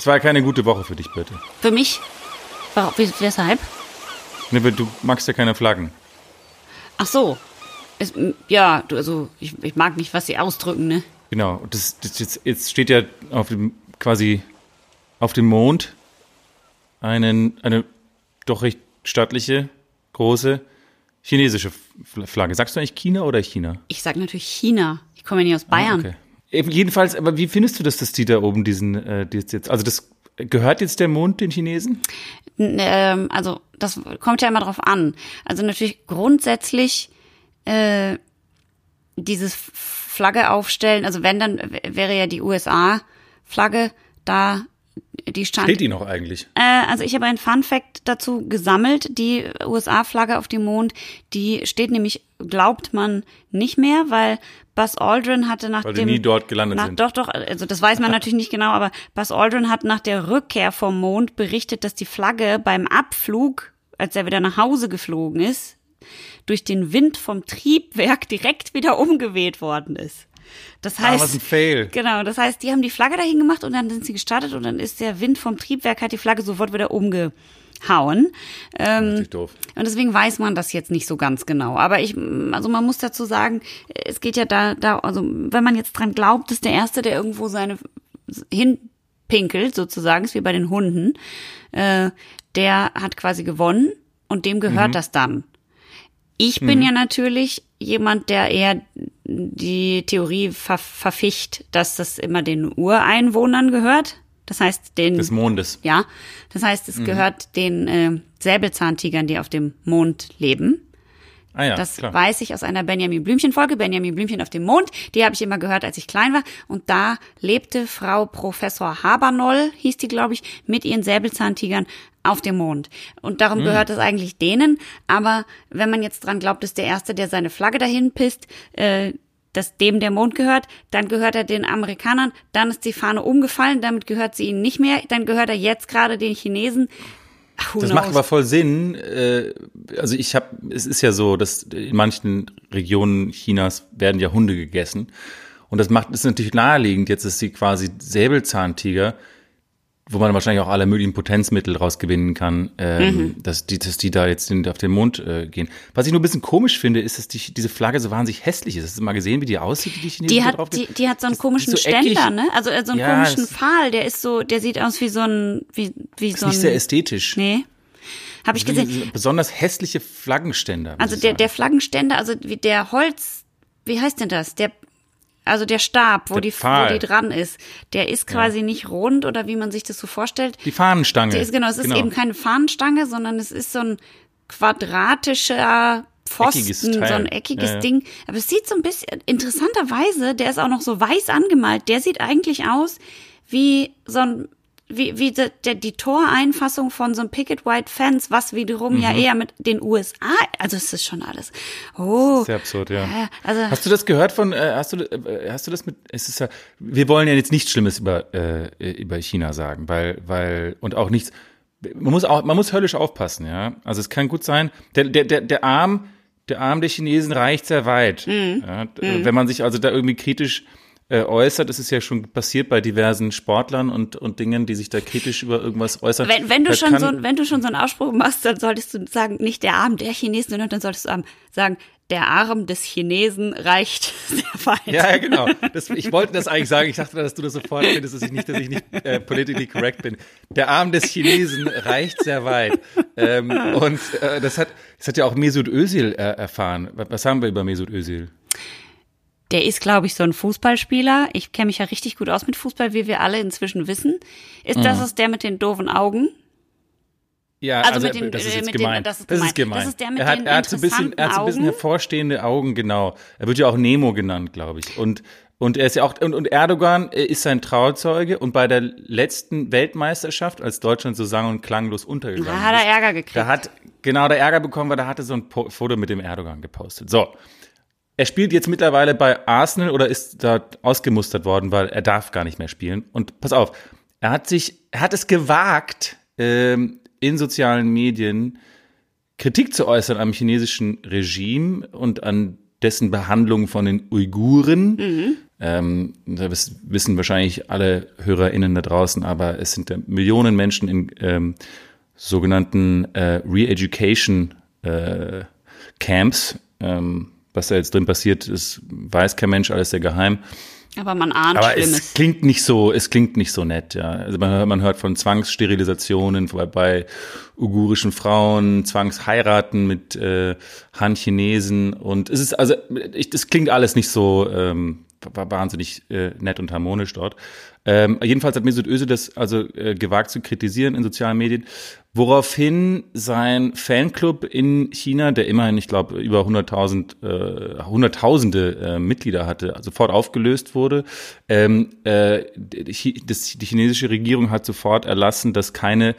Es war keine gute Woche für dich, bitte. Für mich? Warum, weshalb? Ne, weil du magst ja keine Flaggen. Ach so. Es, ja, du, also ich, ich mag nicht, was sie ausdrücken, ne? Genau. Das, das jetzt, jetzt steht ja auf dem quasi auf dem Mond einen, eine doch recht stattliche, große chinesische Flagge. Sagst du eigentlich China oder China? Ich sag natürlich China. Ich komme ja nicht aus ah, Bayern. Ah, okay. Jedenfalls, aber wie findest du das, dass die da oben diesen, äh, jetzt, also das gehört jetzt der Mond den Chinesen? Ähm, also das kommt ja immer drauf an. Also natürlich grundsätzlich äh, dieses Flagge aufstellen, also wenn dann wäre ja die USA Flagge da die stand. Steht die noch eigentlich? Äh, also ich habe einen Fun Fact dazu gesammelt. Die USA-Flagge auf dem Mond, die steht nämlich, glaubt man, nicht mehr, weil Buzz Aldrin hatte nach weil dem. nie dort gelandet nach, sind. Doch, doch, also das weiß man natürlich nicht genau, aber Buzz Aldrin hat nach der Rückkehr vom Mond berichtet, dass die Flagge beim Abflug, als er wieder nach Hause geflogen ist, durch den Wind vom Triebwerk direkt wieder umgeweht worden ist. Das heißt, ah, was ein Fail. Genau, das heißt, die haben die Flagge dahin gemacht und dann sind sie gestartet und dann ist der Wind vom Triebwerk hat die Flagge sofort wieder umgehauen. Ähm, doof. Und deswegen weiß man das jetzt nicht so ganz genau. Aber ich, also man muss dazu sagen, es geht ja da, da, also wenn man jetzt dran glaubt, ist der Erste, der irgendwo seine hinpinkelt, sozusagen, ist wie bei den Hunden, äh, der hat quasi gewonnen und dem gehört mhm. das dann. Ich bin mhm. ja natürlich jemand, der eher die Theorie ver verficht, dass das immer den Ureinwohnern gehört. Das heißt, den. Des Mondes. Ja. Das heißt, es mhm. gehört den äh, Säbelzahntigern, die auf dem Mond leben. Ah ja, das klar. weiß ich aus einer Benjamin Blümchen Folge, Benjamin Blümchen auf dem Mond. Die habe ich immer gehört, als ich klein war. Und da lebte Frau Professor Habernoll, hieß die, glaube ich, mit ihren Säbelzahntigern auf dem Mond. Und darum hm. gehört es eigentlich denen. Aber wenn man jetzt dran glaubt, ist der Erste, der seine Flagge dahin pisst, äh, dass dem der Mond gehört, dann gehört er den Amerikanern, dann ist die Fahne umgefallen, damit gehört sie ihnen nicht mehr, dann gehört er jetzt gerade den Chinesen, Who das knows? macht aber voll Sinn. Äh, also ich habe, es ist ja so, dass in manchen Regionen Chinas werden ja Hunde gegessen. Und das macht es natürlich naheliegend, jetzt ist sie quasi Säbelzahntiger wo man wahrscheinlich auch alle möglichen Potenzmittel rausgewinnen kann, ähm, mhm. dass, die, dass die da jetzt auf den Mond äh, gehen. Was ich nur ein bisschen komisch finde, ist, dass die, diese Flagge so wahnsinnig hässlich ist. Hast du mal gesehen, wie die aussieht, die Chinesen die hat, die, die, hat so einen das, komischen so Ständer, ne? Also äh, so einen ja, komischen Pfahl, der ist so, der sieht aus wie so ein, wie, wie so ein. Nicht sehr ästhetisch. Nee. Habe ich gesehen. Besonders hässliche Flaggenständer. Also der, der Flaggenständer, also wie der Holz, wie heißt denn das? Der also der Stab, wo, der die, wo die dran ist, der ist quasi ja. nicht rund oder wie man sich das so vorstellt. Die Fahnenstange. Ist, genau, es ist genau. eben keine Fahnenstange, sondern es ist so ein quadratischer Pfosten, so ein eckiges ja, ja. Ding. Aber es sieht so ein bisschen, interessanterweise, der ist auch noch so weiß angemalt, der sieht eigentlich aus wie so ein wie, wie de, de, die Toreinfassung von so einem Picket White Fence, was wiederum mhm. ja eher mit den USA, also es ist schon alles. Oh. Sehr absurd, ja. Äh, also, hast du das gehört von, äh, hast du, äh, hast du das mit, es ist ja, wir wollen ja jetzt nichts Schlimmes über, äh, über China sagen, weil, weil, und auch nichts, man muss auch, man muss höllisch aufpassen, ja. Also es kann gut sein, der, der, der, der Arm, der Arm der Chinesen reicht sehr weit. Mhm. Ja, mhm. Wenn man sich also da irgendwie kritisch äh, äußert. Das ist ja schon passiert bei diversen Sportlern und, und Dingen, die sich da kritisch über irgendwas äußern. Wenn, wenn du schon so, wenn du schon so einen Ausspruch machst, dann solltest du sagen, nicht der Arm der Chinesen, sondern dann solltest du sagen, der Arm des Chinesen reicht sehr weit. Ja, ja genau. Das, ich wollte das eigentlich sagen. Ich dachte, dass du das sofort findest, dass ich nicht, dass ich nicht äh, politically correct bin. Der Arm des Chinesen reicht sehr weit. Ähm, und äh, das hat, das hat ja auch Mesut Özil äh, erfahren. Was haben wir über Mesut Özil? Der ist, glaube ich, so ein Fußballspieler. Ich kenne mich ja richtig gut aus mit Fußball, wie wir alle inzwischen wissen. Ist mhm. das ist der mit den doofen Augen? Ja, also, also mit den, das ist äh, jetzt gemein. Den, das, ist gemein. das ist gemein. Das ist der mit er hat, den er hat so ein bisschen, er hat so ein bisschen hervorstehende Augen, genau. Er wird ja auch Nemo genannt, glaube ich. Und und er ist ja auch und, und Erdogan äh, ist sein Trauzeuge und bei der letzten Weltmeisterschaft, als Deutschland so sang und klanglos untergegangen da hat er Ärger gekriegt. Da hat genau der Ärger bekommen, weil da hatte so ein Foto mit dem Erdogan gepostet. So, er spielt jetzt mittlerweile bei Arsenal oder ist da ausgemustert worden, weil er darf gar nicht mehr spielen. Und pass auf, er hat sich, er hat es gewagt, ähm, in sozialen Medien Kritik zu äußern am chinesischen Regime und an dessen Behandlung von den Uiguren. Mhm. Ähm, das wissen wahrscheinlich alle HörerInnen da draußen, aber es sind Millionen Menschen in ähm, sogenannten äh, Re-Education äh, Camps. Ähm, was da jetzt drin passiert, ist, weiß kein Mensch, alles sehr geheim. Aber man ahnt Aber Schlimmes. es klingt nicht so, es klingt nicht so nett, ja. Also man, man hört von Zwangssterilisationen bei, bei ugurischen Frauen, Zwangsheiraten mit äh, Han-Chinesen und es ist, also ich, das klingt alles nicht so ähm, wahnsinnig äh, nett und harmonisch dort. Ähm, jedenfalls hat Mesut Özil das also äh, gewagt zu kritisieren in sozialen Medien, woraufhin sein Fanclub in China, der immerhin, ich glaube, über 100.000, äh, Hunderttausende äh, Mitglieder hatte, sofort aufgelöst wurde. Ähm, äh, die, das, die chinesische Regierung hat sofort erlassen, dass keine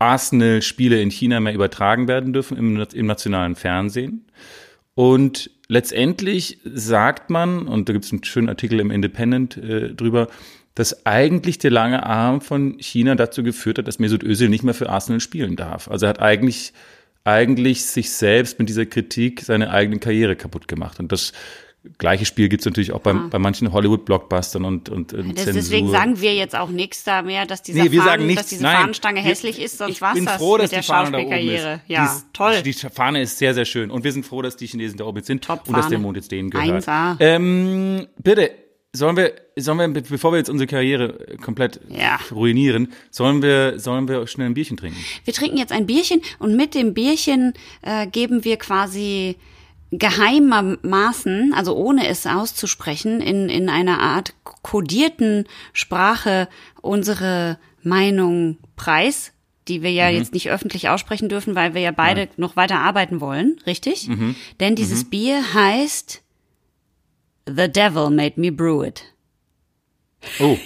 Arsenal-Spiele in China mehr übertragen werden dürfen im, im nationalen Fernsehen. Und letztendlich sagt man, und da gibt es einen schönen Artikel im Independent äh, drüber, dass eigentlich der lange Arm von China dazu geführt hat, dass Mesut Özil nicht mehr für Arsenal spielen darf. Also er hat eigentlich eigentlich sich selbst mit dieser Kritik seine eigene Karriere kaputt gemacht. Und das gleiche Spiel gibt es natürlich auch bei, ah. bei manchen Hollywood-Blockbustern und, und, und das, Deswegen sagen wir jetzt auch nichts da mehr, dass, dieser nee, wir Fahnen, sagen nichts, dass diese nein, Fahnenstange hässlich ist, sonst war es das froh, mit der Schauspielkarriere. Ja, die ist, toll. Die Fahne ist sehr, sehr schön. Und wir sind froh, dass die Chinesen da oben sind Top und dass der Mond jetzt denen gehört. Ähm, bitte, Sollen wir, sollen wir, bevor wir jetzt unsere Karriere komplett ja. ruinieren, sollen wir, sollen wir schnell ein Bierchen trinken? Wir trinken jetzt ein Bierchen und mit dem Bierchen äh, geben wir quasi geheimermaßen, also ohne es auszusprechen, in, in einer Art kodierten Sprache unsere Meinung preis, die wir ja mhm. jetzt nicht öffentlich aussprechen dürfen, weil wir ja beide ja. noch weiter arbeiten wollen, richtig? Mhm. Denn dieses mhm. Bier heißt The devil made me brew it. Oh.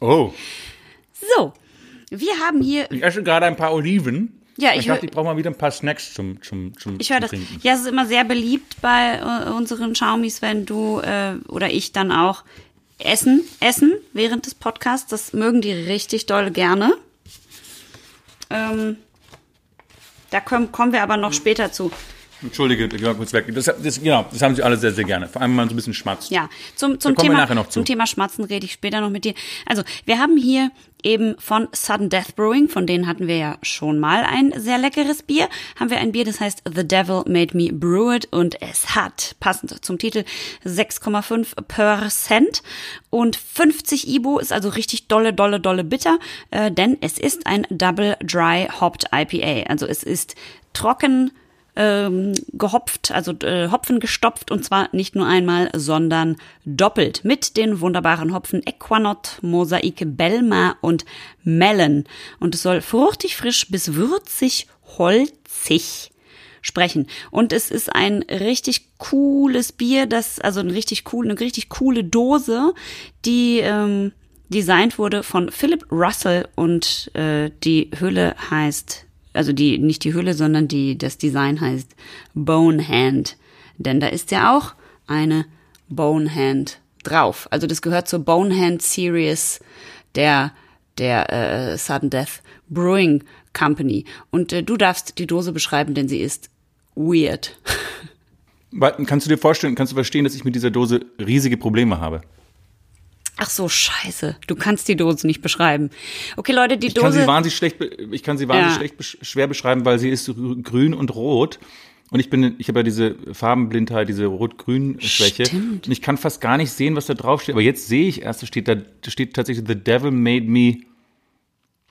Oh. So, wir haben hier. Ich esse gerade ein paar Oliven. Ja, ich, ich dachte, ich brauche mal wieder ein paar Snacks zum, zum, zum, ich höre das. Trinken. Ja, es ist immer sehr beliebt bei äh, unseren Schaumis, wenn du äh, oder ich dann auch essen, essen während des Podcasts. Das mögen die richtig doll gerne. Ähm, da kommen, kommen wir aber noch später zu. Entschuldige, ich war kurz weg. Das, das, genau, das haben sie alle sehr, sehr gerne. Vor allem, wenn man so ein bisschen schmatzt. Ja, zum, zum, Thema, zum Thema Schmatzen rede ich später noch mit dir. Also, wir haben hier eben von Sudden Death Brewing, von denen hatten wir ja schon mal ein sehr leckeres Bier, haben wir ein Bier, das heißt The Devil Made Me Brew It und es hat, passend zum Titel, 6,5 Prozent und 50 Ibo ist also richtig dolle, dolle, dolle bitter, äh, denn es ist ein Double Dry Hopped IPA. Also es ist trocken, ähm, gehopft, also äh, Hopfen gestopft und zwar nicht nur einmal, sondern doppelt mit den wunderbaren Hopfen Equanot, Mosaik, Belma und Melon. Und es soll fruchtig, frisch bis würzig, holzig sprechen. Und es ist ein richtig cooles Bier, das, also ein richtig cool, eine richtig coole Dose, die ähm, designt wurde von Philip Russell und äh, die Hülle heißt also die, nicht die Hülle, sondern die, das Design heißt Bonehand. Denn da ist ja auch eine Bonehand drauf. Also das gehört zur Bonehand Series der, der äh, Sudden Death Brewing Company. Und äh, du darfst die Dose beschreiben, denn sie ist weird. Kannst du dir vorstellen, kannst du verstehen, dass ich mit dieser Dose riesige Probleme habe? Ach so, scheiße. Du kannst die Dose nicht beschreiben. Okay, Leute, die ich Dose. Kann sie wahnsinnig schlecht, ich kann sie wahnsinnig ja. schlecht schwer beschreiben, weil sie ist grün und rot. Und ich bin, ich habe ja diese Farbenblindheit, diese Rot-Grün-Schwäche. Und ich kann fast gar nicht sehen, was da drauf steht. Aber jetzt sehe ich erst, da steht da, steht tatsächlich The Devil made me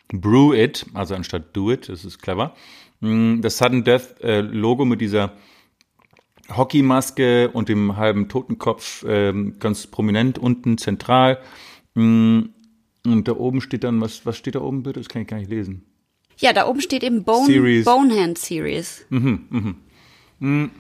brew it, also anstatt do it. Das ist clever. Mm, das Sudden Death äh, Logo mit dieser Hockeymaske und dem halben Totenkopf ähm, ganz prominent unten zentral. Mm, und da oben steht dann, was, was steht da oben bitte? Das kann ich gar nicht lesen. Ja, da oben steht eben Bone, Series. Bonehand Series. Mhm, mhm. Mhm.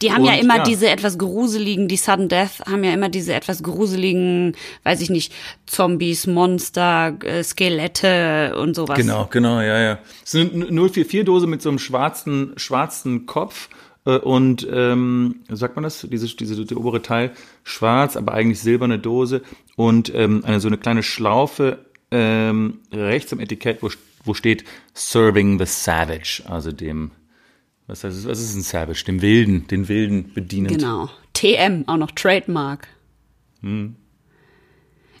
Die haben und, ja immer ja. diese etwas gruseligen, die Sudden Death haben ja immer diese etwas gruseligen, weiß ich nicht, Zombies, Monster, äh, Skelette und sowas. Genau, genau, ja, ja. Es ist eine 044-Dose mit so einem schwarzen, schwarzen Kopf und ähm, sagt man das? Diese, diese der obere Teil schwarz, aber eigentlich silberne Dose und ähm, eine so eine kleine Schlaufe ähm, rechts am Etikett, wo, wo steht Serving the Savage, also dem was heißt was ist ein Savage? Dem Wilden, den Wilden bedienend. Genau. TM, auch noch Trademark. Hm.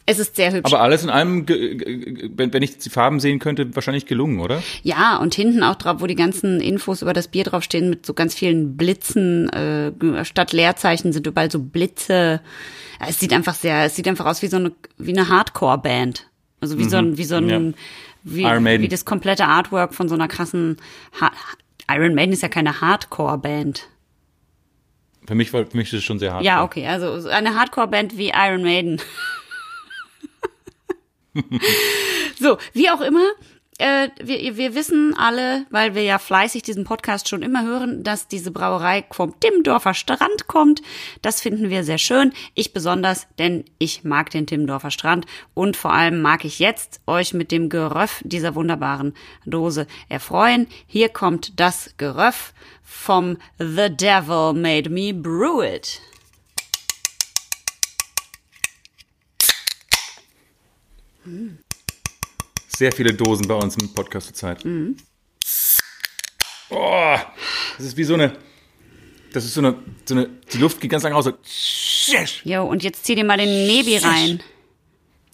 Es ist sehr hübsch. Aber alles in allem, wenn, ich die Farben sehen könnte, wahrscheinlich gelungen, oder? Ja, und hinten auch drauf, wo die ganzen Infos über das Bier draufstehen, mit so ganz vielen Blitzen, äh, statt Leerzeichen sind überall so Blitze. Es sieht einfach sehr, es sieht einfach aus wie so eine, wie eine Hardcore-Band. Also wie mhm. so ein, wie so ein, ja. wie, wie das komplette Artwork von so einer krassen, ha Iron Maiden ist ja keine Hardcore-Band. Für mich, für mich ist es schon sehr hart. Ja, okay, also eine Hardcore-Band wie Iron Maiden. so, wie auch immer, äh, wir, wir wissen alle, weil wir ja fleißig diesen Podcast schon immer hören, dass diese Brauerei vom Timmendorfer Strand kommt. Das finden wir sehr schön. Ich besonders, denn ich mag den Timmendorfer Strand und vor allem mag ich jetzt euch mit dem Geröff dieser wunderbaren Dose erfreuen. Hier kommt das Geröff vom The Devil Made Me Brew It. Sehr viele Dosen bei uns im Podcast zurzeit. Mhm. Oh, das ist wie so eine. Das ist so eine, so eine. Die Luft geht ganz lang raus. So. Jo, und jetzt zieh dir mal den Nebi rein.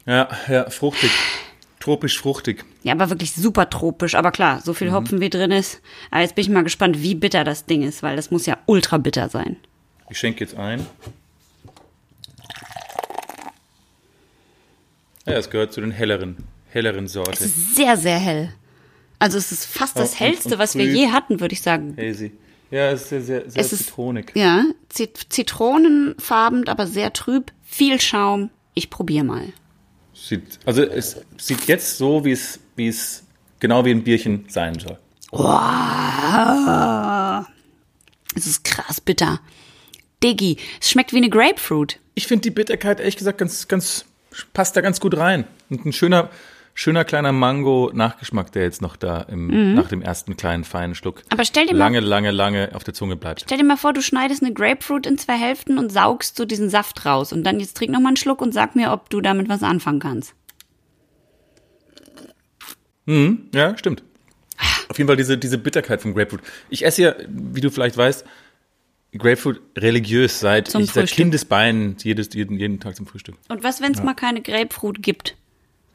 Ja, ja, fruchtig. Tropisch fruchtig. Ja, aber wirklich super tropisch. Aber klar, so viel mhm. Hopfen wie drin ist. Aber jetzt bin ich mal gespannt, wie bitter das Ding ist, weil das muss ja ultra bitter sein. Ich schenke jetzt ein. Ja, es gehört zu den helleren, helleren Sorten. Es ist sehr, sehr hell. Also es ist fast das oh, hellste, was wir je hatten, würde ich sagen. Hazy. Ja, es ist sehr, sehr, sehr es zitronig. Ist, ja, zitronenfarben, aber sehr trüb. Viel Schaum. Ich probiere mal. Sieht, also es sieht jetzt so, wie es, wie es genau wie ein Bierchen sein soll. Wow. Es ist krass bitter. Diggi, es schmeckt wie eine Grapefruit. Ich finde die Bitterkeit ehrlich gesagt ganz, ganz passt da ganz gut rein. Und ein schöner, schöner kleiner Mango-Nachgeschmack, der jetzt noch da im, mhm. nach dem ersten kleinen feinen Schluck Aber stell dir lange, mal, lange, lange auf der Zunge bleibt. Stell dir mal vor, du schneidest eine Grapefruit in zwei Hälften und saugst so diesen Saft raus. Und dann jetzt trink noch mal einen Schluck und sag mir, ob du damit was anfangen kannst. Mhm, ja, stimmt. Auf jeden Fall diese, diese Bitterkeit vom Grapefruit. Ich esse ja, wie du vielleicht weißt, Grapefruit religiös seit, ich, seit Kindesbeinen jedes, jeden, jeden Tag zum Frühstück. Und was, wenn es ja. mal keine Grapefruit gibt?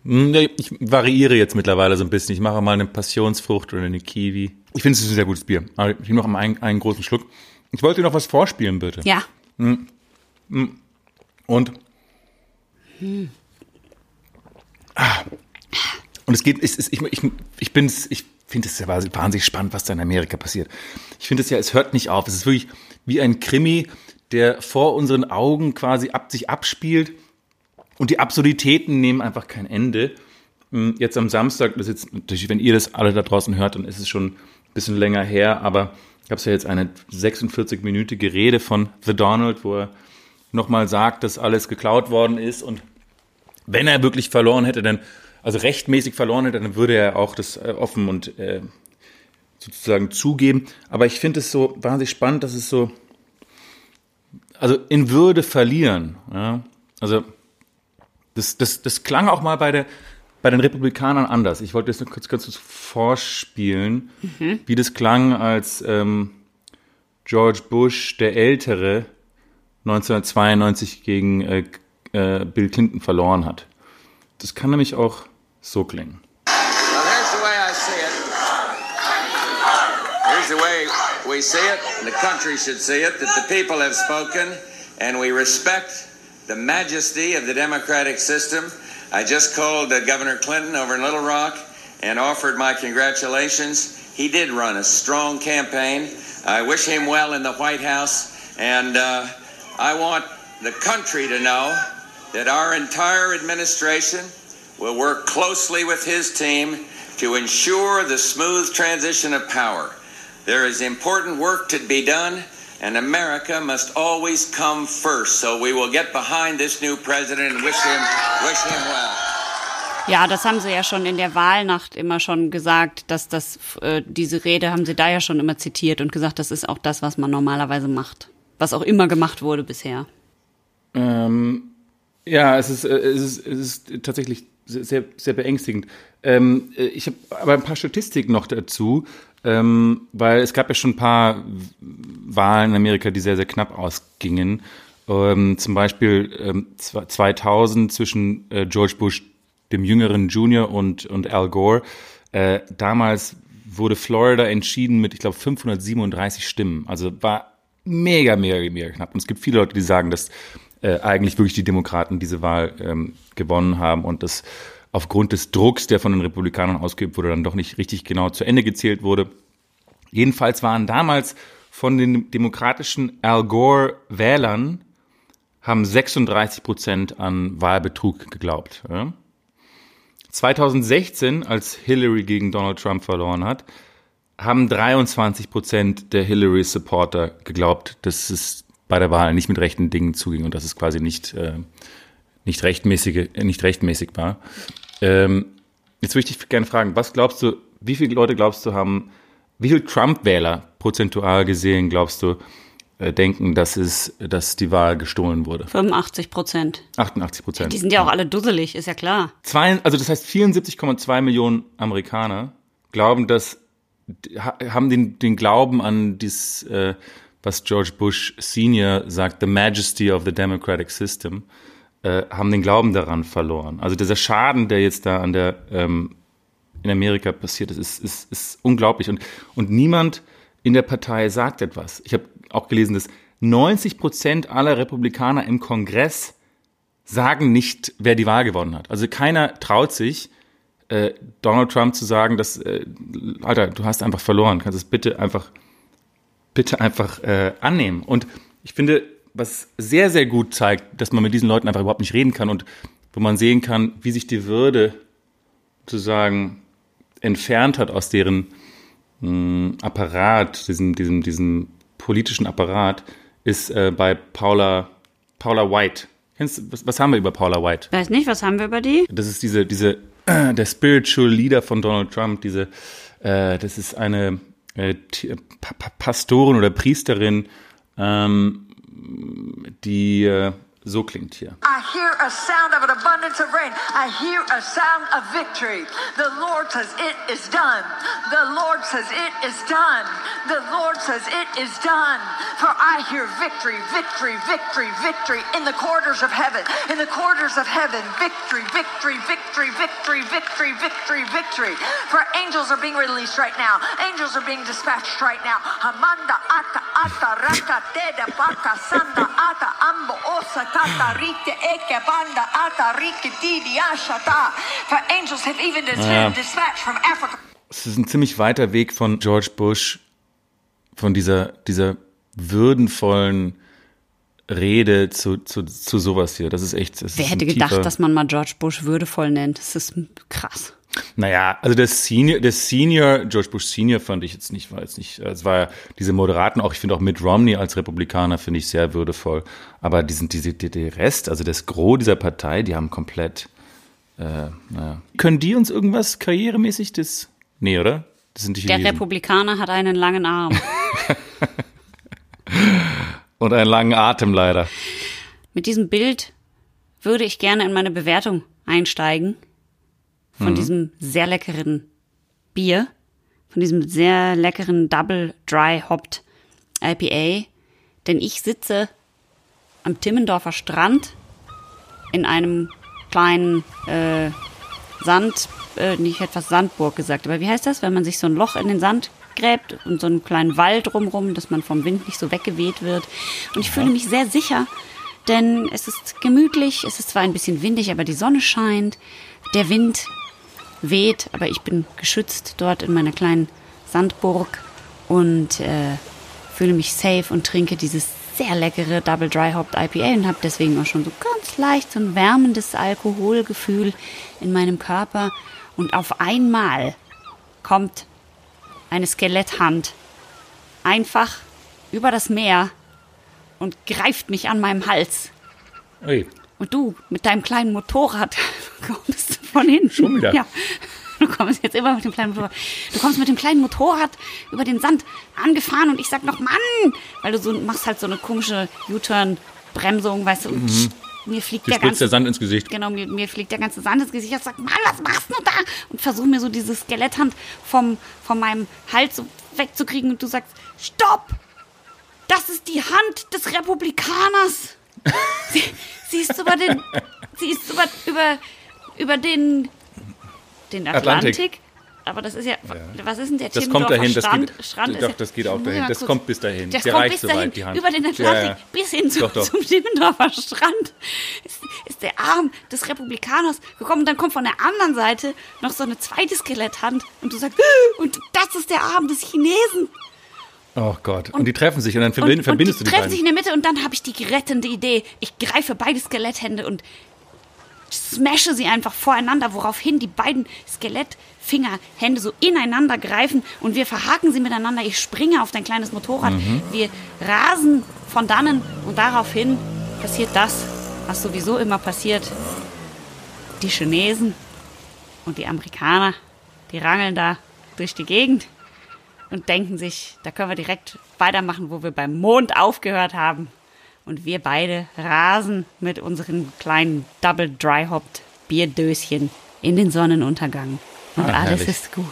Hm, ich variiere jetzt mittlerweile so ein bisschen. Ich mache mal eine Passionsfrucht oder eine Kiwi. Ich finde es ist ein sehr gutes Bier. Aber ich nehme noch einen, einen großen Schluck. Ich wollte dir noch was vorspielen, bitte. Ja. Hm. Hm. Und. Hm. Ah. Und es geht, ich, ich, ich, ich ich finde es ja wahnsinnig spannend, was da in Amerika passiert. Ich finde es ja, es hört nicht auf. Es ist wirklich, wie ein Krimi, der vor unseren Augen quasi ab sich abspielt. Und die Absurditäten nehmen einfach kein Ende. Hm, jetzt am Samstag, das ist jetzt natürlich, wenn ihr das alle da draußen hört, dann ist es schon ein bisschen länger her, aber gab es ja jetzt eine 46-minütige Rede von The Donald, wo er nochmal sagt, dass alles geklaut worden ist und wenn er wirklich verloren hätte, dann, also rechtmäßig verloren hätte, dann würde er auch das äh, offen und äh, sozusagen zugeben. Aber ich finde es so wahnsinnig spannend, dass es so, also in Würde verlieren. Ja? Also das, das, das klang auch mal bei, der, bei den Republikanern anders. Ich wollte das nur kurz, kurz vorspielen, mhm. wie das klang, als ähm, George Bush, der Ältere, 1992 gegen äh, äh, Bill Clinton verloren hat. Das kann nämlich auch so klingen. We see it, and the country should see it, that the people have spoken, and we respect the majesty of the democratic system. I just called uh, Governor Clinton over in Little Rock and offered my congratulations. He did run a strong campaign. I wish him well in the White House, and uh, I want the country to know that our entire administration will work closely with his team to ensure the smooth transition of power. There is important work to be done, and America must always come first. So we will get behind this new president and wish him, wish him well. Ja, das haben sie ja schon in der Wahlnacht immer schon gesagt, dass das äh, diese Rede haben sie da ja schon immer zitiert und gesagt, das ist auch das, was man normalerweise macht, was auch immer gemacht wurde bisher. Ähm, ja, es ist, äh, es ist, es ist tatsächlich sehr, sehr beängstigend. Ähm, äh, ich habe aber ein paar Statistiken noch dazu. Ähm, weil es gab ja schon ein paar Wahlen in Amerika, die sehr, sehr knapp ausgingen. Ähm, zum Beispiel ähm, 2000 zwischen äh, George Bush, dem jüngeren Junior und, und Al Gore. Äh, damals wurde Florida entschieden mit, ich glaube, 537 Stimmen. Also war mega, mega, mega knapp. Und es gibt viele Leute, die sagen, dass äh, eigentlich wirklich die Demokraten diese Wahl ähm, gewonnen haben und das aufgrund des Drucks, der von den Republikanern ausgeübt wurde, dann doch nicht richtig genau zu Ende gezählt wurde. Jedenfalls waren damals von den demokratischen Al Gore Wählern haben 36 Prozent an Wahlbetrug geglaubt. Ja? 2016, als Hillary gegen Donald Trump verloren hat, haben 23 Prozent der Hillary-Supporter geglaubt, dass es bei der Wahl nicht mit rechten Dingen zuging und dass es quasi nicht, äh, nicht, rechtmäßige, nicht rechtmäßig war. Ähm, jetzt würde ich dich gerne fragen, was glaubst du, wie viele Leute glaubst du haben, wie viele Trump-Wähler prozentual gesehen glaubst du, äh, denken, dass, es, dass die Wahl gestohlen wurde. 85 Prozent. 88 Prozent. Die sind ja auch alle dusselig, ist ja klar. Zwei, also das heißt 74,2 Millionen Amerikaner glauben, dass haben den, den Glauben an dies, äh, was George Bush Senior sagt, the majesty of the democratic system, äh, haben den Glauben daran verloren. Also dieser Schaden, der jetzt da an der ähm, in Amerika passiert ist, ist, ist, ist unglaublich. Und, und niemand in der Partei sagt etwas. Ich habe auch gelesen, dass 90 Prozent aller Republikaner im Kongress sagen nicht, wer die Wahl gewonnen hat. Also keiner traut sich, äh, Donald Trump zu sagen, dass, äh, Alter, du hast einfach verloren, kannst es bitte einfach, bitte einfach äh, annehmen. Und ich finde, was sehr, sehr gut zeigt, dass man mit diesen Leuten einfach überhaupt nicht reden kann und wo man sehen kann, wie sich die Würde sozusagen entfernt hat aus deren mh, hm, Apparat, diesem, diesem, diesem politischen Apparat, ist äh, bei Paula, Paula White. Kennst, was, was haben wir über Paula White? Weiß nicht, was haben wir über die? Das ist diese, diese, äh, der Spiritual Leader von Donald Trump, diese, äh, das ist eine äh, Pastorin oder Priesterin, ähm, die äh, So klingt hier. I hear a sound of an abundance of rain. I hear a sound of victory. The Lord says it is done. The Lord says it is done. The Lord says it is done. For I hear victory, victory, victory, victory in the quarters of heaven. In the quarters of heaven, victory, victory, victory, victory, victory, victory, victory. For angels are being released right now. Angels are being dispatched right now. Hamanda ata ata raka teda paka sanda ata ambo osa katarike eke banda atarike didi ashata. For angels have even been dispatched from Africa. Es ist ein ziemlich weiter Weg von George Bush, von dieser, dieser würdenvollen Rede zu, zu, zu sowas hier. Das ist echt. Das Wer ist hätte gedacht, dass man mal George Bush würdevoll nennt? Das ist krass. Naja, also der Senior, der Senior, George Bush Senior fand ich jetzt nicht, war jetzt nicht, es war ja diese Moderaten auch, ich finde auch Mitt Romney als Republikaner finde ich sehr würdevoll. Aber die sind, diese, die, der Rest, also das Gros dieser Partei, die haben komplett, äh, naja. Können die uns irgendwas karrieremäßig das, nee, oder? Das sind die Der Republikaner hat einen langen Arm. Und einen langen Atem leider. Mit diesem Bild würde ich gerne in meine Bewertung einsteigen von mhm. diesem sehr leckeren Bier, von diesem sehr leckeren Double Dry Hopped IPA, denn ich sitze am Timmendorfer Strand in einem kleinen äh, Sand, äh, nicht etwas Sandburg gesagt, aber wie heißt das, wenn man sich so ein Loch in den Sand gräbt und so einen kleinen Wall drumrum, dass man vom Wind nicht so weggeweht wird. Und ich fühle mich sehr sicher, denn es ist gemütlich, es ist zwar ein bisschen windig, aber die Sonne scheint, der Wind weht, aber ich bin geschützt dort in meiner kleinen Sandburg und äh, fühle mich safe und trinke dieses sehr leckere Double Dry Hopped IPA und habe deswegen auch schon so ganz leicht so ein wärmendes Alkoholgefühl in meinem Körper. Und auf einmal kommt eine Skeletthand einfach über das Meer und greift mich an meinem Hals. Ui. Und du mit deinem kleinen Motorrad kommst von hinten. Schon wieder. Ja. Du kommst jetzt immer mit dem kleinen Motorrad. Du kommst mit dem kleinen Motorrad über den Sand angefahren und ich sag noch, Mann! Weil du so machst halt so eine komische U-Turn-Bremsung, weißt du, und mhm. mir fliegt der ganze der Sand ins Gesicht. Genau, mir, mir fliegt der ganze Sand ins Gesicht. Ich sag, Mann, was machst du da? Und versuche mir so diese Skeletthand vom, von meinem Hals so wegzukriegen und du sagst, stopp! Das ist die Hand des Republikaners! sie, sie ist über den, sie ist über, über, über den, den Atlantik. Atlantik. Aber das ist ja, ja. was ist denn der Das kommt dahin, Strand? das geht, Strand doch, das geht auch dahin. Das kommt bis dahin. Das der kommt bis dahin, die Hand. über den Atlantik ja, ja. bis hin zu, doch, doch. zum Timmendorfer Strand. Ist, ist der Arm des Republikaners gekommen und dann kommt von der anderen Seite noch so eine zweite Skeletthand und du sagst, und das ist der Arm des Chinesen. Oh Gott. Und, und, die treffen sich und dann verbind, und, verbindest und die du die treffen sich in der Mitte und dann habe ich die rettende Idee. Ich greife beide Skeletthände und smashe sie einfach voreinander, woraufhin die beiden Skelettfingerhände so ineinander greifen und wir verhaken sie miteinander. Ich springe auf dein kleines Motorrad. Mhm. Wir rasen von dannen und daraufhin passiert das, was sowieso immer passiert. Die Chinesen und die Amerikaner, die rangeln da durch die Gegend und denken sich, da können wir direkt weitermachen, wo wir beim Mond aufgehört haben. Und wir beide rasen mit unseren kleinen Double Dry Hopped Bierdöschen in den Sonnenuntergang. Und ah, alles herrlich. ist gut.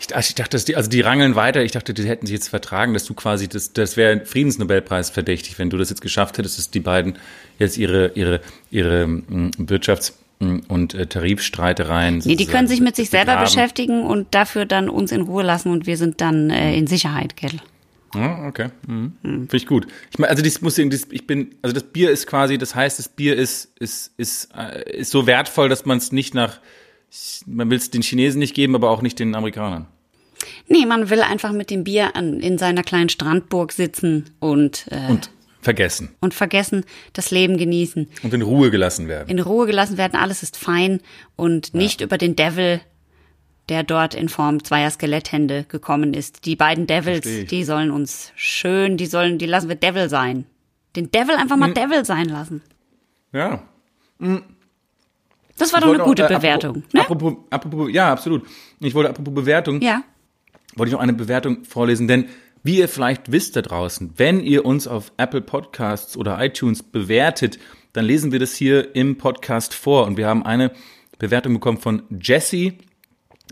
Ich, ich dachte, dass die, also die rangeln weiter. Ich dachte, die hätten sich jetzt vertragen, dass du quasi, das, das wäre Friedensnobelpreis verdächtig, wenn du das jetzt geschafft hättest, dass die beiden jetzt ihre, ihre, ihre mm, Wirtschafts- und äh, Tarifstreitereien. Nee, die können sich mit sich selber begraben. beschäftigen und dafür dann uns in Ruhe lassen und wir sind dann äh, in Sicherheit, Kettel. Ja, okay. Mhm. Mhm. Finde ich gut. Ich meine, also das muss ich bin, also das Bier ist quasi, das heißt, das Bier ist, ist, ist, äh, ist so wertvoll, dass man es nicht nach, man will es den Chinesen nicht geben, aber auch nicht den Amerikanern. Nee, man will einfach mit dem Bier an, in seiner kleinen Strandburg sitzen und, äh, und vergessen. Und vergessen, das Leben genießen. Und in Ruhe gelassen werden. In Ruhe gelassen werden, alles ist fein und ja. nicht über den Devil der dort in Form zweier Skeletthände gekommen ist. Die beiden Devils, die sollen uns schön, die sollen, die lassen wir Devil sein. Den Devil einfach mal hm. Devil sein lassen. Ja. Hm. Das war ich doch eine gute auch, äh, Bewertung. Apropos, ne? apropos, apropos, ja, absolut. Ich wollte apropos Bewertung. Ja. Wollte ich noch eine Bewertung vorlesen, denn wie ihr vielleicht wisst da draußen, wenn ihr uns auf Apple Podcasts oder iTunes bewertet, dann lesen wir das hier im Podcast vor und wir haben eine Bewertung bekommen von Jesse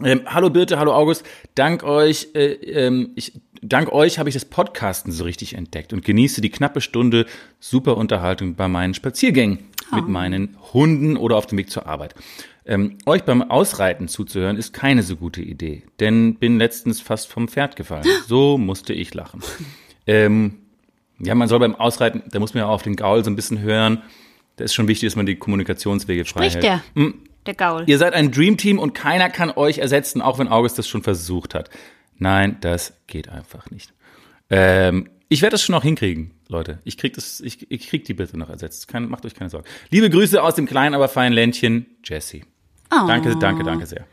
ähm, hallo Birte, hallo August. Dank euch, äh, ähm, ich, dank euch habe ich das Podcasten so richtig entdeckt und genieße die knappe Stunde super Unterhaltung bei meinen Spaziergängen oh. mit meinen Hunden oder auf dem Weg zur Arbeit. Ähm, euch beim Ausreiten zuzuhören ist keine so gute Idee, denn bin letztens fast vom Pferd gefallen. So musste ich lachen. Ähm, ja, man soll beim Ausreiten, da muss man ja auch auf den Gaul so ein bisschen hören. Da ist schon wichtig, dass man die Kommunikationswege frei Spricht hält. der? Hm, der Gaul. Ihr seid ein Dreamteam und keiner kann euch ersetzen, auch wenn August das schon versucht hat. Nein, das geht einfach nicht. Ähm, ich werde das schon noch hinkriegen, Leute. Ich krieg das, ich, ich krieg die bitte noch ersetzt. Keine, macht euch keine Sorgen. Liebe Grüße aus dem kleinen, aber feinen Ländchen, Jesse. Oh. Danke, danke, danke sehr.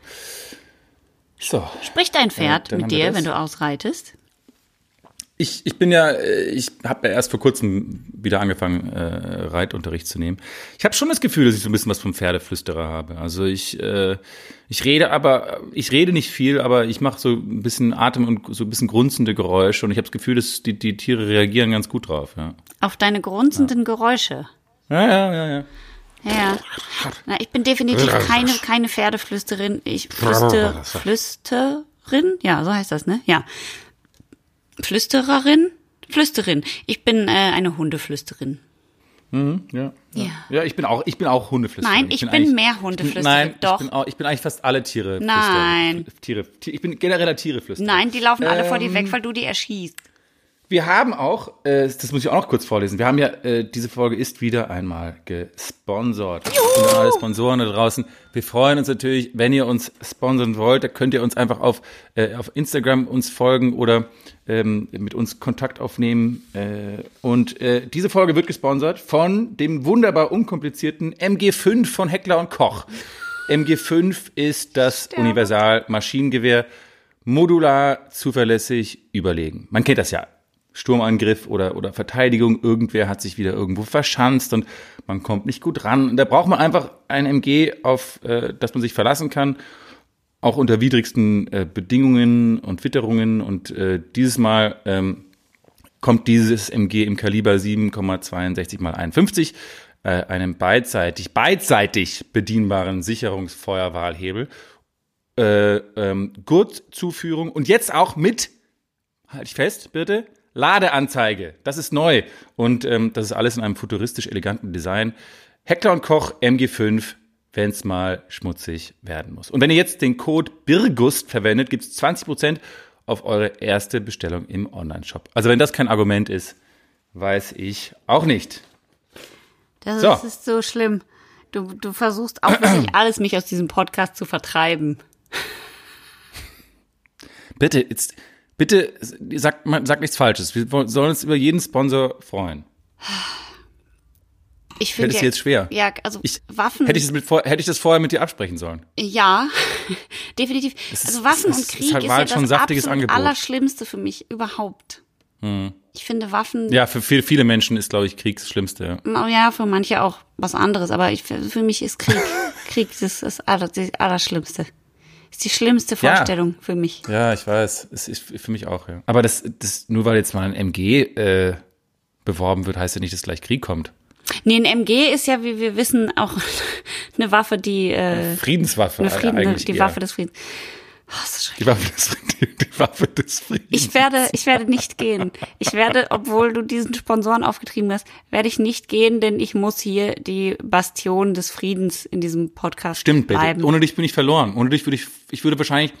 So. Spricht dein Pferd äh, mit dir, wenn du ausreitest? Ich, ich bin ja, äh, ich habe ja erst vor kurzem wieder angefangen, äh, Reitunterricht zu nehmen. Ich habe schon das Gefühl, dass ich so ein bisschen was vom Pferdeflüsterer habe. Also ich, äh, ich rede aber, ich rede nicht viel, aber ich mache so ein bisschen Atem und so ein bisschen grunzende Geräusche und ich habe das Gefühl, dass die, die Tiere reagieren ganz gut drauf. Ja. Auf deine grunzenden ja. Geräusche? Ja, ja, ja, ja. Ja, Na, ich bin definitiv keine, keine Pferdeflüsterin. Ich flüster, Flüsterin? Ja, so heißt das, ne? Ja. Flüstererin? Flüsterin. Ich bin äh, eine Hundeflüsterin. Mhm, ja, ja. ja. ich bin auch, ich bin auch Hundeflüsterin. Nein, ich, ich bin, bin mehr Hundeflüsterin. Nein, doch. Ich bin, auch, ich bin eigentlich fast alle Tiere. Nein. Tiere, ich bin genereller Tiereflüsterer. Nein, die laufen alle vor dir weg, ähm, weil du die erschießt. Wir haben auch, äh, das muss ich auch noch kurz vorlesen, wir haben ja, äh, diese Folge ist wieder einmal gesponsert. Juhu! Und alle Sponsoren da draußen. Wir freuen uns natürlich, wenn ihr uns sponsern wollt, da könnt ihr uns einfach auf, äh, auf Instagram uns folgen oder ähm, mit uns Kontakt aufnehmen. Äh, und äh, diese Folge wird gesponsert von dem wunderbar unkomplizierten MG5 von Heckler und Koch. MG5 ist das Universal-Maschinengewehr. Modular, zuverlässig, überlegen. Man kennt das ja Sturmangriff oder, oder Verteidigung, irgendwer hat sich wieder irgendwo verschanzt und man kommt nicht gut ran. Und da braucht man einfach ein MG, auf äh, das man sich verlassen kann, auch unter widrigsten äh, Bedingungen und Witterungen. Und äh, dieses Mal ähm, kommt dieses MG im Kaliber 7,62 mal 51, äh, einem beidseitig, beidseitig bedienbaren Sicherungsfeuerwahlhebel, äh, ähm, Gurtzuführung und jetzt auch mit, halt ich fest, bitte, Ladeanzeige. Das ist neu. Und ähm, das ist alles in einem futuristisch eleganten Design. Heckler und Koch MG5, wenn es mal schmutzig werden muss. Und wenn ihr jetzt den Code BIRGUST verwendet, gibt es 20% auf eure erste Bestellung im Online-Shop. Also wenn das kein Argument ist, weiß ich auch nicht. Das so. ist so schlimm. Du, du versuchst auch wirklich alles, mich aus diesem Podcast zu vertreiben. Bitte, jetzt, bitte sag, sag nichts Falsches. Wir sollen uns über jeden Sponsor freuen. Ich finde es jetzt schwer. Ja, also ich, Waffen. Hätte ich, das mit, hätte ich das vorher mit dir absprechen sollen? Ja, definitiv. Ist, also Waffen und Krieg ist, halt ist ja das absolut Angebot. Allerschlimmste für mich überhaupt. Hm. Ich finde Waffen. Ja, für viele, viele Menschen ist, glaube ich, Krieg das Schlimmste. Ja. ja, für manche auch was anderes, aber ich, für mich ist Krieg, Krieg das, das, Aller, das Allerschlimmste. Ist die schlimmste Vorstellung ja. für mich. Ja, ich weiß. Es ist für mich auch, ja. Aber das, das, nur weil jetzt mal ein MG äh, beworben wird, heißt ja nicht, dass gleich Krieg kommt. Nee, ein MG ist ja, wie wir wissen, auch eine Waffe, die äh, Friedenswaffe. Eine Frieden, eigentlich die eher. Waffe des Friedens. Oh, die, Waffe des, die, die Waffe des Friedens. Ich werde, ich werde nicht gehen. Ich werde, obwohl du diesen Sponsoren aufgetrieben hast, werde ich nicht gehen, denn ich muss hier die Bastion des Friedens in diesem Podcast Stimmt, bleiben. Bitte. Ohne dich bin ich verloren. Ohne dich würde ich, ich würde wahrscheinlich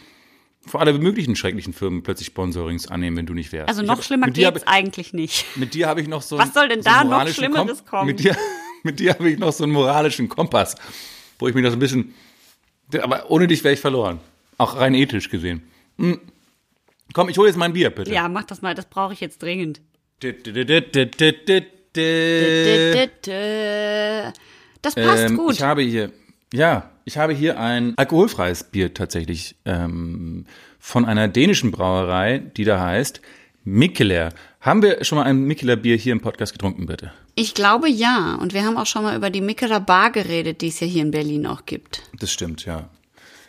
vor alle möglichen schrecklichen Firmen plötzlich Sponsorings annehmen, wenn du nicht wärst. Also noch hab, schlimmer geht's eigentlich nicht. Mit dir habe ich noch so Was soll denn so da noch Schlimmeres Kom kommen? Mit dir, mit dir habe ich noch so einen moralischen Kompass, wo ich mich noch so ein bisschen, aber ohne dich wäre ich verloren. Auch rein ethisch gesehen. Hm. Komm, ich hole jetzt mein Bier, bitte. Ja, mach das mal, das brauche ich jetzt dringend. Das passt ähm, gut. Ich habe hier, ja, ich habe hier ein alkoholfreies Bier tatsächlich ähm, von einer dänischen Brauerei, die da heißt Mikkeler. Haben wir schon mal ein Mikkeler Bier hier im Podcast getrunken, bitte? Ich glaube ja. Und wir haben auch schon mal über die Mikkeler Bar geredet, die es ja hier in Berlin auch gibt. Das stimmt, ja.